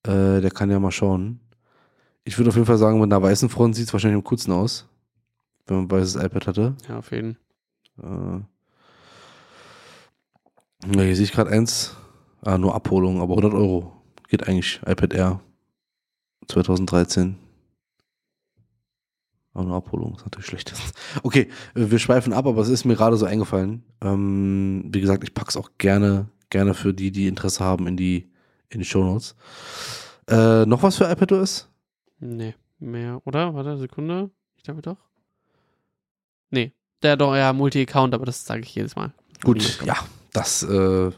äh, der kann ja mal schauen. Ich würde auf jeden Fall sagen, mit einer weißen Front sieht es wahrscheinlich am coolsten aus, wenn man ein weißes iPad hatte. Ja, auf jeden Äh, ja, hier sehe ich gerade eins, ah, nur Abholung, aber 100 Euro geht eigentlich iPad Air 2013. Aber nur Abholung ist natürlich schlecht. Okay, äh, wir schweifen ab, aber es ist mir gerade so eingefallen. Ähm, wie gesagt, ich pack's auch gerne, gerne für die, die Interesse haben, in die, in die Shownotes. Äh, noch was für iPadOS? Nee, mehr, oder? Warte, Sekunde. Ich glaube doch. Nee. Der doch, ja, Multi-Account, aber das sage ich jedes Mal. Gut, ja, das, äh,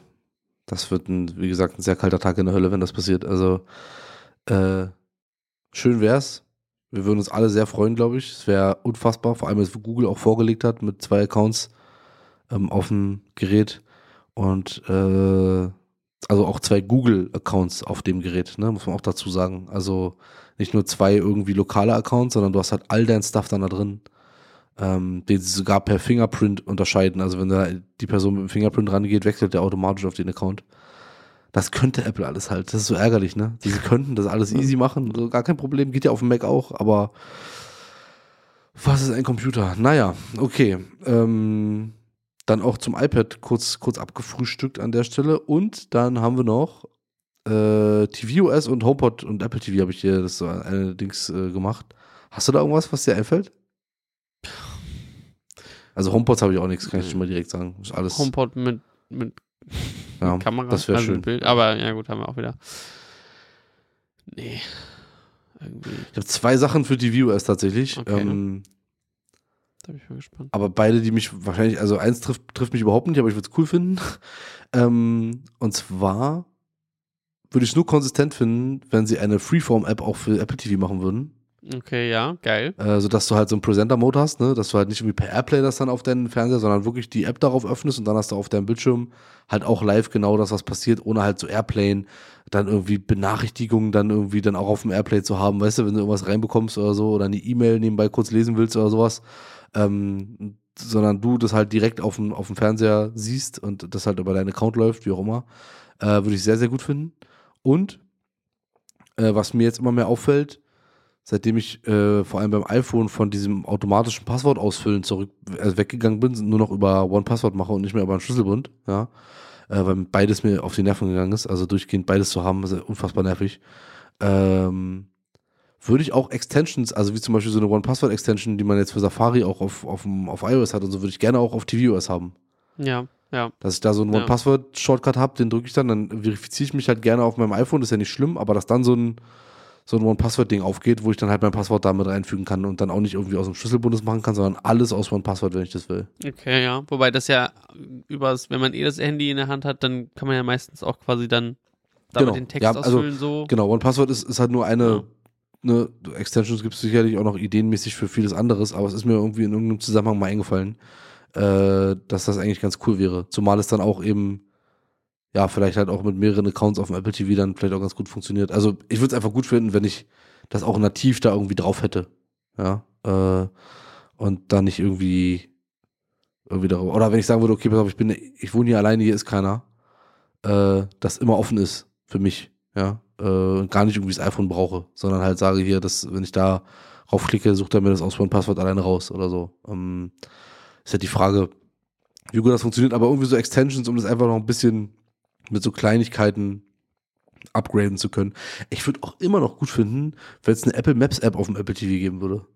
das wird, ein, wie gesagt, ein sehr kalter Tag in der Hölle, wenn das passiert. Also, äh, schön wär's. Wir würden uns alle sehr freuen, glaube ich. Es wäre unfassbar, vor allem, als Google auch vorgelegt hat mit zwei Accounts ähm, auf dem Gerät und äh, also auch zwei Google-Accounts auf dem Gerät, ne, muss man auch dazu sagen. Also nicht nur zwei irgendwie lokale Accounts, sondern du hast halt all dein Stuff dann da drin ähm, den sie sogar per Fingerprint unterscheiden. Also wenn da die Person mit dem Fingerprint rangeht, wechselt der automatisch auf den Account. Das könnte Apple alles halt. Das ist so ärgerlich, ne? Sie könnten das alles easy machen. So, gar kein Problem. Geht ja auf dem Mac auch, aber was ist ein Computer? Naja, okay. Ähm, dann auch zum iPad kurz, kurz abgefrühstückt an der Stelle. Und dann haben wir noch äh, tvOS und HomePod und Apple TV habe ich hier das so allerdings äh, gemacht. Hast du da irgendwas, was dir einfällt? Also HomePods habe ich auch nichts, kann ich schon mal direkt sagen. Ist alles. HomePod mit, mit ja, Kamera. das wäre also schön. Bild. Aber ja, gut, haben wir auch wieder. Nee. Irgendwie. Ich habe zwei Sachen für tvOS tatsächlich. Okay. Ähm, Da bin ich mal gespannt. aber beide, die mich wahrscheinlich, also eins trifft, trifft mich überhaupt nicht, aber ich würde es cool finden. ähm, und zwar würde ich es nur konsistent finden, wenn sie eine Freeform-App auch für Apple TV machen würden. Okay, ja, geil. Äh, sodass du halt so einen Presenter-Mode hast, ne? dass du halt nicht irgendwie per Airplay das dann auf deinen Fernseher, sondern wirklich die App darauf öffnest und dann hast du auf deinem Bildschirm halt auch live genau das, was passiert, ohne halt so Airplayen, dann irgendwie Benachrichtigungen dann irgendwie dann auch auf dem Airplay zu haben, weißt du, wenn du irgendwas reinbekommst oder so oder eine E-Mail nebenbei kurz lesen willst oder sowas, ähm, sondern du das halt direkt auf dem, auf dem Fernseher siehst und das halt über deinen Account läuft, wie auch immer. Äh, Würde ich sehr, sehr gut finden. Und äh, was mir jetzt immer mehr auffällt, seitdem ich äh, vor allem beim iPhone von diesem automatischen Passwort ausfüllen zurück also weggegangen bin, nur noch über One-Password mache und nicht mehr über einen Schlüsselbund, ja, äh, weil beides mir auf die Nerven gegangen ist, also durchgehend beides zu haben, ist unfassbar nervig. Ähm, würde ich auch Extensions, also wie zum Beispiel so eine One-Password-Extension, die man jetzt für Safari auch auf, auf, auf iOS hat und so, würde ich gerne auch auf tvOS haben. Ja, ja. Dass ich da so einen. One-Password-Shortcut habe, den drücke ich dann, dann verifiziere ich mich halt gerne auf meinem iPhone, das ist ja nicht schlimm, aber dass dann so ein, so ein One-Password-Ding aufgeht, wo ich dann halt mein Passwort damit reinfügen kann und dann auch nicht irgendwie aus dem Schlüsselbundes machen kann, sondern alles aus One-Password, wenn ich das will. Okay, ja. Wobei das ja übers, wenn man eh das Handy in der Hand hat, dann kann man ja meistens auch quasi dann damit Genau. den Text Ja, also, ausfüllen so. Genau, One-Password ist, ist halt nur eine, Ja. ne, Extensions gibt es sicherlich auch noch ideenmäßig für vieles anderes, aber es ist mir irgendwie in irgendeinem Zusammenhang mal eingefallen, äh, dass das eigentlich ganz cool wäre. Zumal es dann auch eben, ja, vielleicht halt auch mit mehreren Accounts auf dem Apple TV dann vielleicht auch ganz gut funktioniert. Also ich würde es einfach gut finden, wenn ich das auch nativ da irgendwie drauf hätte. Ja. Äh, und dann nicht irgendwie irgendwie darüber. Oder wenn ich sagen würde, okay, pass auf, ich bin, ich wohne hier alleine, hier ist keiner, äh, das immer offen ist für mich, ja. Äh, und gar nicht irgendwie das iPhone brauche, sondern halt sage hier, dass, wenn ich da raufklicke, sucht er mir das Auswahl-Passwort alleine raus oder so. Ähm, ist halt die Frage, wie gut das funktioniert, aber irgendwie so Extensions, um das einfach noch ein bisschen mit so Kleinigkeiten upgraden zu können. Ich würde auch immer noch gut finden, wenn es eine Apple Maps App auf dem Apple TV geben würde.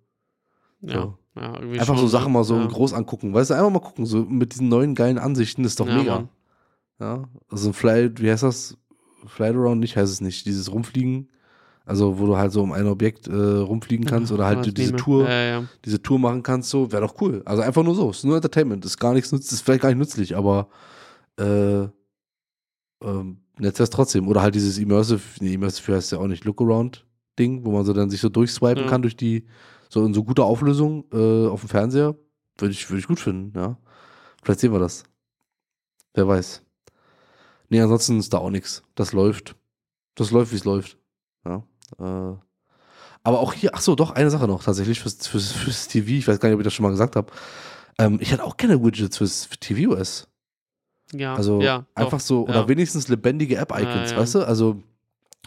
ja, ja, irgendwie Einfach so Sachen mal so ja. groß angucken. Weißt du, einfach mal gucken, so mit diesen neuen geilen Ansichten, ist doch Ja, mega. Mann. Ja, also ein Fly, wie heißt das? Flight Around nicht, heißt es nicht. Dieses Rumfliegen. Also, wo du halt so um ein Objekt äh, rumfliegen kannst oder halt Ja, du diese nehme. Tour, Ja, ja. diese Tour machen kannst, so, wäre doch cool. Also einfach nur so. Ist nur Entertainment. Ist gar nichts nützt, ist vielleicht gar nicht nützlich, aber äh, ähm, nett wär's trotzdem. Oder halt dieses Immersive, nee, Immersive heißt ja auch nicht Look-Around-Ding, wo man so dann sich so durchswipen Ja. kann durch die, so in so guter Auflösung äh, auf dem Fernseher. Würde ich, würde ich gut finden, ja. Vielleicht sehen wir das. Wer weiß. Nee, ansonsten ist da auch nichts. Das läuft. Das läuft, wie es läuft. Ja. Äh, aber auch hier, ach so, doch, eine Sache noch tatsächlich fürs, fürs, fürs TV. Ich weiß gar nicht, ob ich das schon mal gesagt habe. Ähm, ich hatte auch gerne Widgets fürs für TVOS. Ja, Also ja, doch. einfach so, oder ja. wenigstens lebendige App-Icons, Ja, weißt du? Also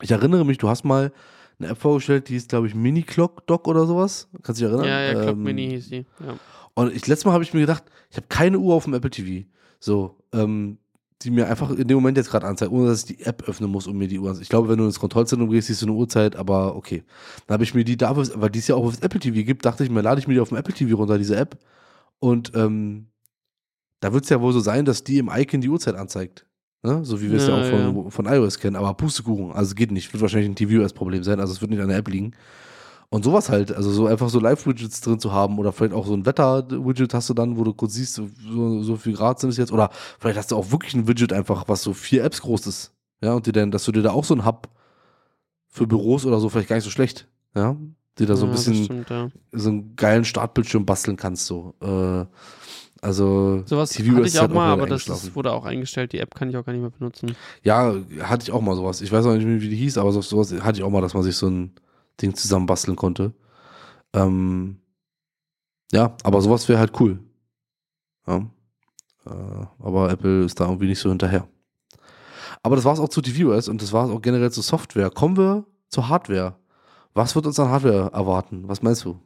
ich erinnere mich, du hast mal eine App vorgestellt, die ist, glaube ich, Mini-Clock-Doc oder sowas. Kannst du dich erinnern? Ja, ja, Clock Ähm, Mini hieß die. Ja. Und ich, letztes Mal habe ich mir gedacht, ich habe keine Uhr auf dem Apple TV. So, ähm, die mir einfach in dem Moment jetzt gerade anzeigt, ohne dass ich die App öffnen muss, um mir die Uhr anzeigen. Ich glaube, wenn du ins Kontrollzentrum gehst, siehst du eine Uhrzeit, aber okay. Dann habe ich mir die dafür, weil die es ja auch auf das Apple TV gibt, dachte ich mir, lade ich mir die auf dem Apple TV runter, diese App. Und ähm, da wird es ja wohl so sein, dass die im Icon die Uhrzeit anzeigt. Ne? So wie wir es ja, Ja, auch von, von iOS kennen. Aber Pustekuchen, also geht nicht. Wird wahrscheinlich ein TV-OS-Problem sein, also es wird nicht an der App liegen. Und sowas halt, also so einfach so Live-Widgets drin zu haben oder vielleicht auch so ein Wetter-Widget hast du dann, wo du kurz siehst, so, so viel Grad sind es jetzt. Oder vielleicht hast du auch wirklich ein Widget einfach, was so vier Apps groß ist. Ja, und dir dann, dass du dir da auch so ein Hub für Büros oder so vielleicht gar nicht so schlecht. Ja, dir da so ein Ja, bisschen Stimmt, ja. so einen geilen Startbildschirm basteln kannst, so. Äh, also, Sowas TV hatte ich auch mal, aber das ist, wurde auch eingestellt. Die App kann ich auch gar nicht mehr benutzen. Ja, hatte ich auch mal sowas. Ich weiß auch nicht mehr, wie die hieß, aber so, sowas hatte ich auch mal, dass man sich so ein Ding zusammen basteln konnte. Ähm, ja, aber sowas wäre halt cool. Ja. Äh, aber Apple ist da irgendwie nicht so hinterher. Aber das war es auch zu tvOS und das war es auch generell zu Software. Kommen wir zur Hardware. Was wird uns an Hardware erwarten? Was meinst du?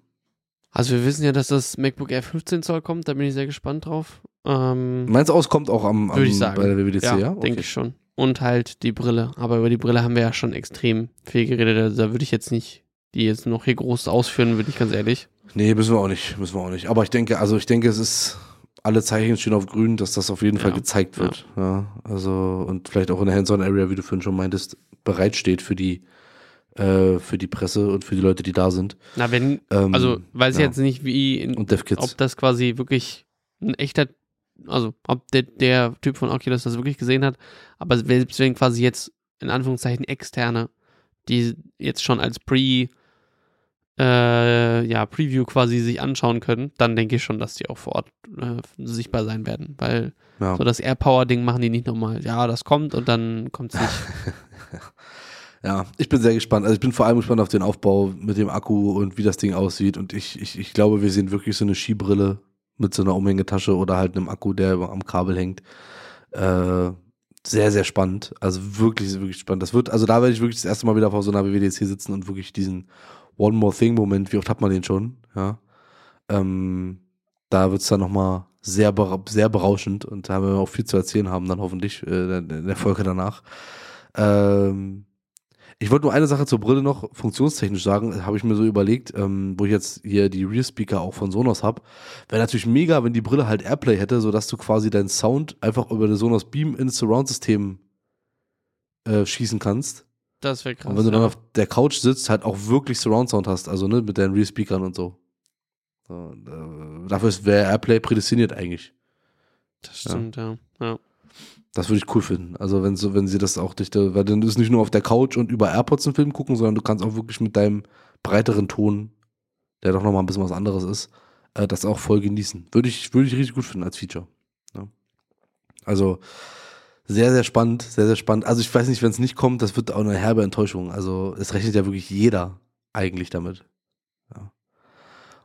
Also wir wissen ja, dass das MacBook Air 15 Zoll kommt. Da bin ich sehr gespannt drauf. Ähm, Meinst du, es kommt auch am, am Würde ich sagen. bei der WWDC, ja? ja, denke ich schon. Und halt die Brille. Aber über die Brille haben wir ja schon extrem viel geredet. Also da würde ich jetzt nicht die jetzt noch hier groß ausführen, bin ich ganz ehrlich. Nee, müssen wir auch nicht, müssen wir auch nicht. Aber ich denke, also ich denke, es ist, alle Zeichen stehen auf grün, dass das auf jeden Fall Ja, gezeigt wird. Ja. also, und vielleicht auch in der Hands-on-Area, wie du vorhin schon meintest, bereitsteht für die, äh, für die Presse und für die Leute, die da sind. Na, wenn, Ähm, also weiß ich ja. jetzt nicht, wie, in, ob das quasi wirklich ein echter, also ob der, der Typ von Oculus das wirklich gesehen hat, aber selbst wenn quasi jetzt in Anführungszeichen externe, die jetzt schon als Pre, äh, ja, Preview quasi sich anschauen können, dann denke ich schon, dass die auch vor Ort äh, sichtbar sein werden, weil ja. so das Airpower-Ding machen die nicht nochmal. Ja, das kommt und dann kommt es nicht. ja, ich bin sehr gespannt. Also ich bin vor allem gespannt auf den Aufbau mit dem Akku und wie das Ding aussieht. Und ich, ich, ich glaube, wir sehen wirklich so eine Skibrille mit so einer Umhängetasche oder halt einem Akku, der am Kabel hängt. Äh, sehr, sehr spannend. Also wirklich, wirklich spannend. Das wird, also da werde ich wirklich das erste Mal wieder vor so einer WWDC sitzen und wirklich diesen One More Thing-Moment, wie oft hat man den schon, ja. Ähm, da wird es dann nochmal sehr, sehr berauschend und da haben wir auch viel zu erzählen haben, dann hoffentlich äh, in der Folge danach. Ähm, ich wollte nur eine Sache zur Brille noch funktionstechnisch sagen, habe ich mir so überlegt, ähm, wo ich jetzt hier die Rear Speaker auch von Sonos habe. Wäre natürlich mega, wenn die Brille halt Airplay hätte, sodass du quasi deinen Sound einfach über den Sonos Beam ins Surround-System äh, schießen kannst. Das wäre krass. Und wenn du dann auf der Couch sitzt, halt auch wirklich Surround-Sound hast, also ne, mit deinen Rear Speakern und so. so äh, dafür wäre Airplay prädestiniert eigentlich. Das stimmt, ja. ja. ja. Das würde ich cool finden. Also wenn so, wenn sie das auch dichte, weil dann ist nicht nur auf der Couch und über AirPods einen Film gucken, sondern du kannst auch wirklich mit deinem breiteren Ton, der doch nochmal ein bisschen was anderes ist, äh, das auch voll genießen. Würde ich, würde ich richtig gut finden als Feature. Ja. Also sehr, sehr spannend, sehr, sehr spannend. Also ich weiß nicht, wenn es nicht kommt, das wird auch eine herbe Enttäuschung. Also es rechnet ja wirklich jeder eigentlich damit. Ja.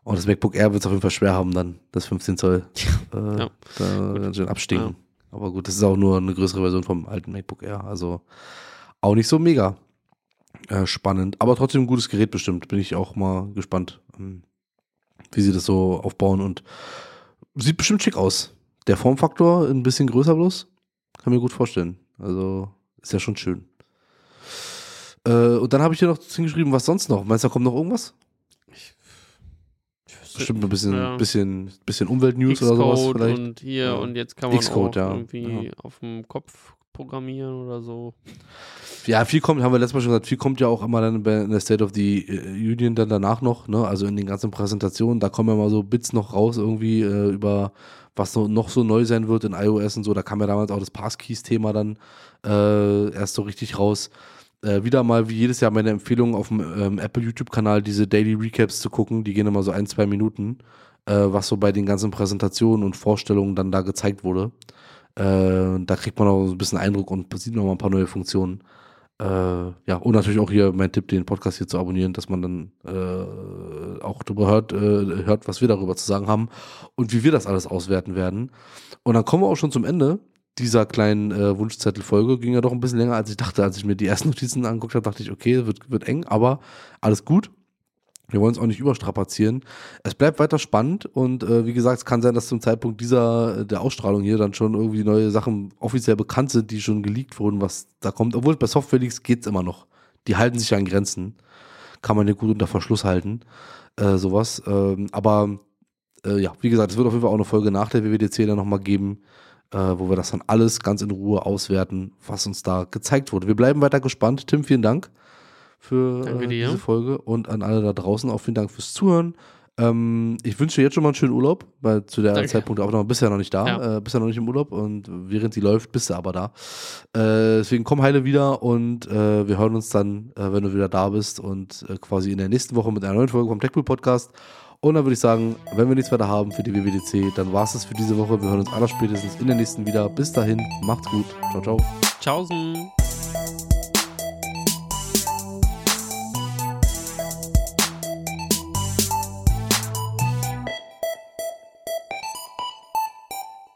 Und das MacBook Air wird es auf jeden Fall schwer haben dann, das 15 Zoll. Äh, ja. Da ganz schön abstinken. Aber gut, das ist auch nur eine größere Version vom alten MacBook Air. Also auch nicht so mega äh, spannend. Aber trotzdem ein gutes Gerät bestimmt. Bin ich auch mal gespannt, ähm, wie sie das so aufbauen. Und sieht bestimmt schick aus. Der Formfaktor ein bisschen größer bloß. Kann mir gut vorstellen. Also ist ja schon schön. Äh, und dann habe ich hier noch hingeschrieben, was sonst noch. Meinst du, da kommt noch irgendwas? Bestimmt ein bisschen, ja. bisschen, bisschen Umweltnews oder sowas vielleicht. Und hier ja. und jetzt kann man auch ja. irgendwie auf dem Kopf programmieren oder so. Ja, viel kommt, haben wir letztes Mal schon gesagt, viel kommt ja auch immer dann in der State of the äh, Union dann danach noch, ne? Also in den ganzen Präsentationen, da kommen ja mal so Bits noch raus irgendwie äh, über was noch so neu sein wird in iOS und so. Da kam ja damals auch das Passkeys-Thema dann äh, erst so richtig raus äh, wieder mal wie jedes Jahr meine Empfehlung auf dem ähm, Apple YouTube-Kanal, diese Daily Recaps zu gucken. Die gehen immer so ein, zwei Minuten, äh, was so bei den ganzen Präsentationen und Vorstellungen dann da gezeigt wurde. Äh, da kriegt man auch so ein bisschen Eindruck und sieht noch mal ein paar neue Funktionen. Äh, ja, und natürlich auch hier mein Tipp, den Podcast hier zu abonnieren, dass man dann äh, auch darüber hört, äh, hört, was wir darüber zu sagen haben und wie wir das alles auswerten werden. Und dann kommen wir auch schon zum Ende dieser kleinen äh, Wunschzettelfolge ging ja doch ein bisschen länger, als ich dachte. Als ich mir die ersten Notizen angeguckt habe, dachte ich, okay, wird, wird eng, aber alles gut. Wir wollen es auch nicht überstrapazieren. Es bleibt weiter spannend und äh, wie gesagt, es kann sein, dass zum Zeitpunkt dieser der Ausstrahlung hier dann schon irgendwie neue Sachen offiziell bekannt sind, die schon geleakt wurden, was da kommt. Obwohl bei Software-Leaks geht es immer noch. Die halten sich an Grenzen. Kann man ja gut unter Verschluss halten. Äh, sowas. Ähm, aber äh, ja, wie gesagt, es wird auf jeden Fall auch eine Folge nach der WWDC dann nochmal geben äh, wo wir das dann alles ganz in Ruhe auswerten, was uns da gezeigt wurde. Wir bleiben weiter gespannt. Tim, vielen Dank für äh, diese Folge und an alle da draußen auch vielen Dank fürs Zuhören. Ähm, ich wünsche dir jetzt schon mal einen schönen Urlaub, weil zu der Danke. Zeitpunkt auch noch bist du ja noch nicht da, ja. äh, bist ja noch nicht im Urlaub und während die läuft, bist du aber da. Äh, deswegen komm heile wieder und äh, wir hören uns dann, äh, wenn du wieder da bist und äh, quasi in der nächsten Woche mit einer neuen Folge vom TechPool Podcast. Und dann würde ich sagen, wenn wir nichts weiter haben für die WWDC, dann war es das für diese Woche. Wir hören uns allerspätestens in der nächsten wieder. Bis dahin, macht's gut. Ciao, ciao. Tschaußen.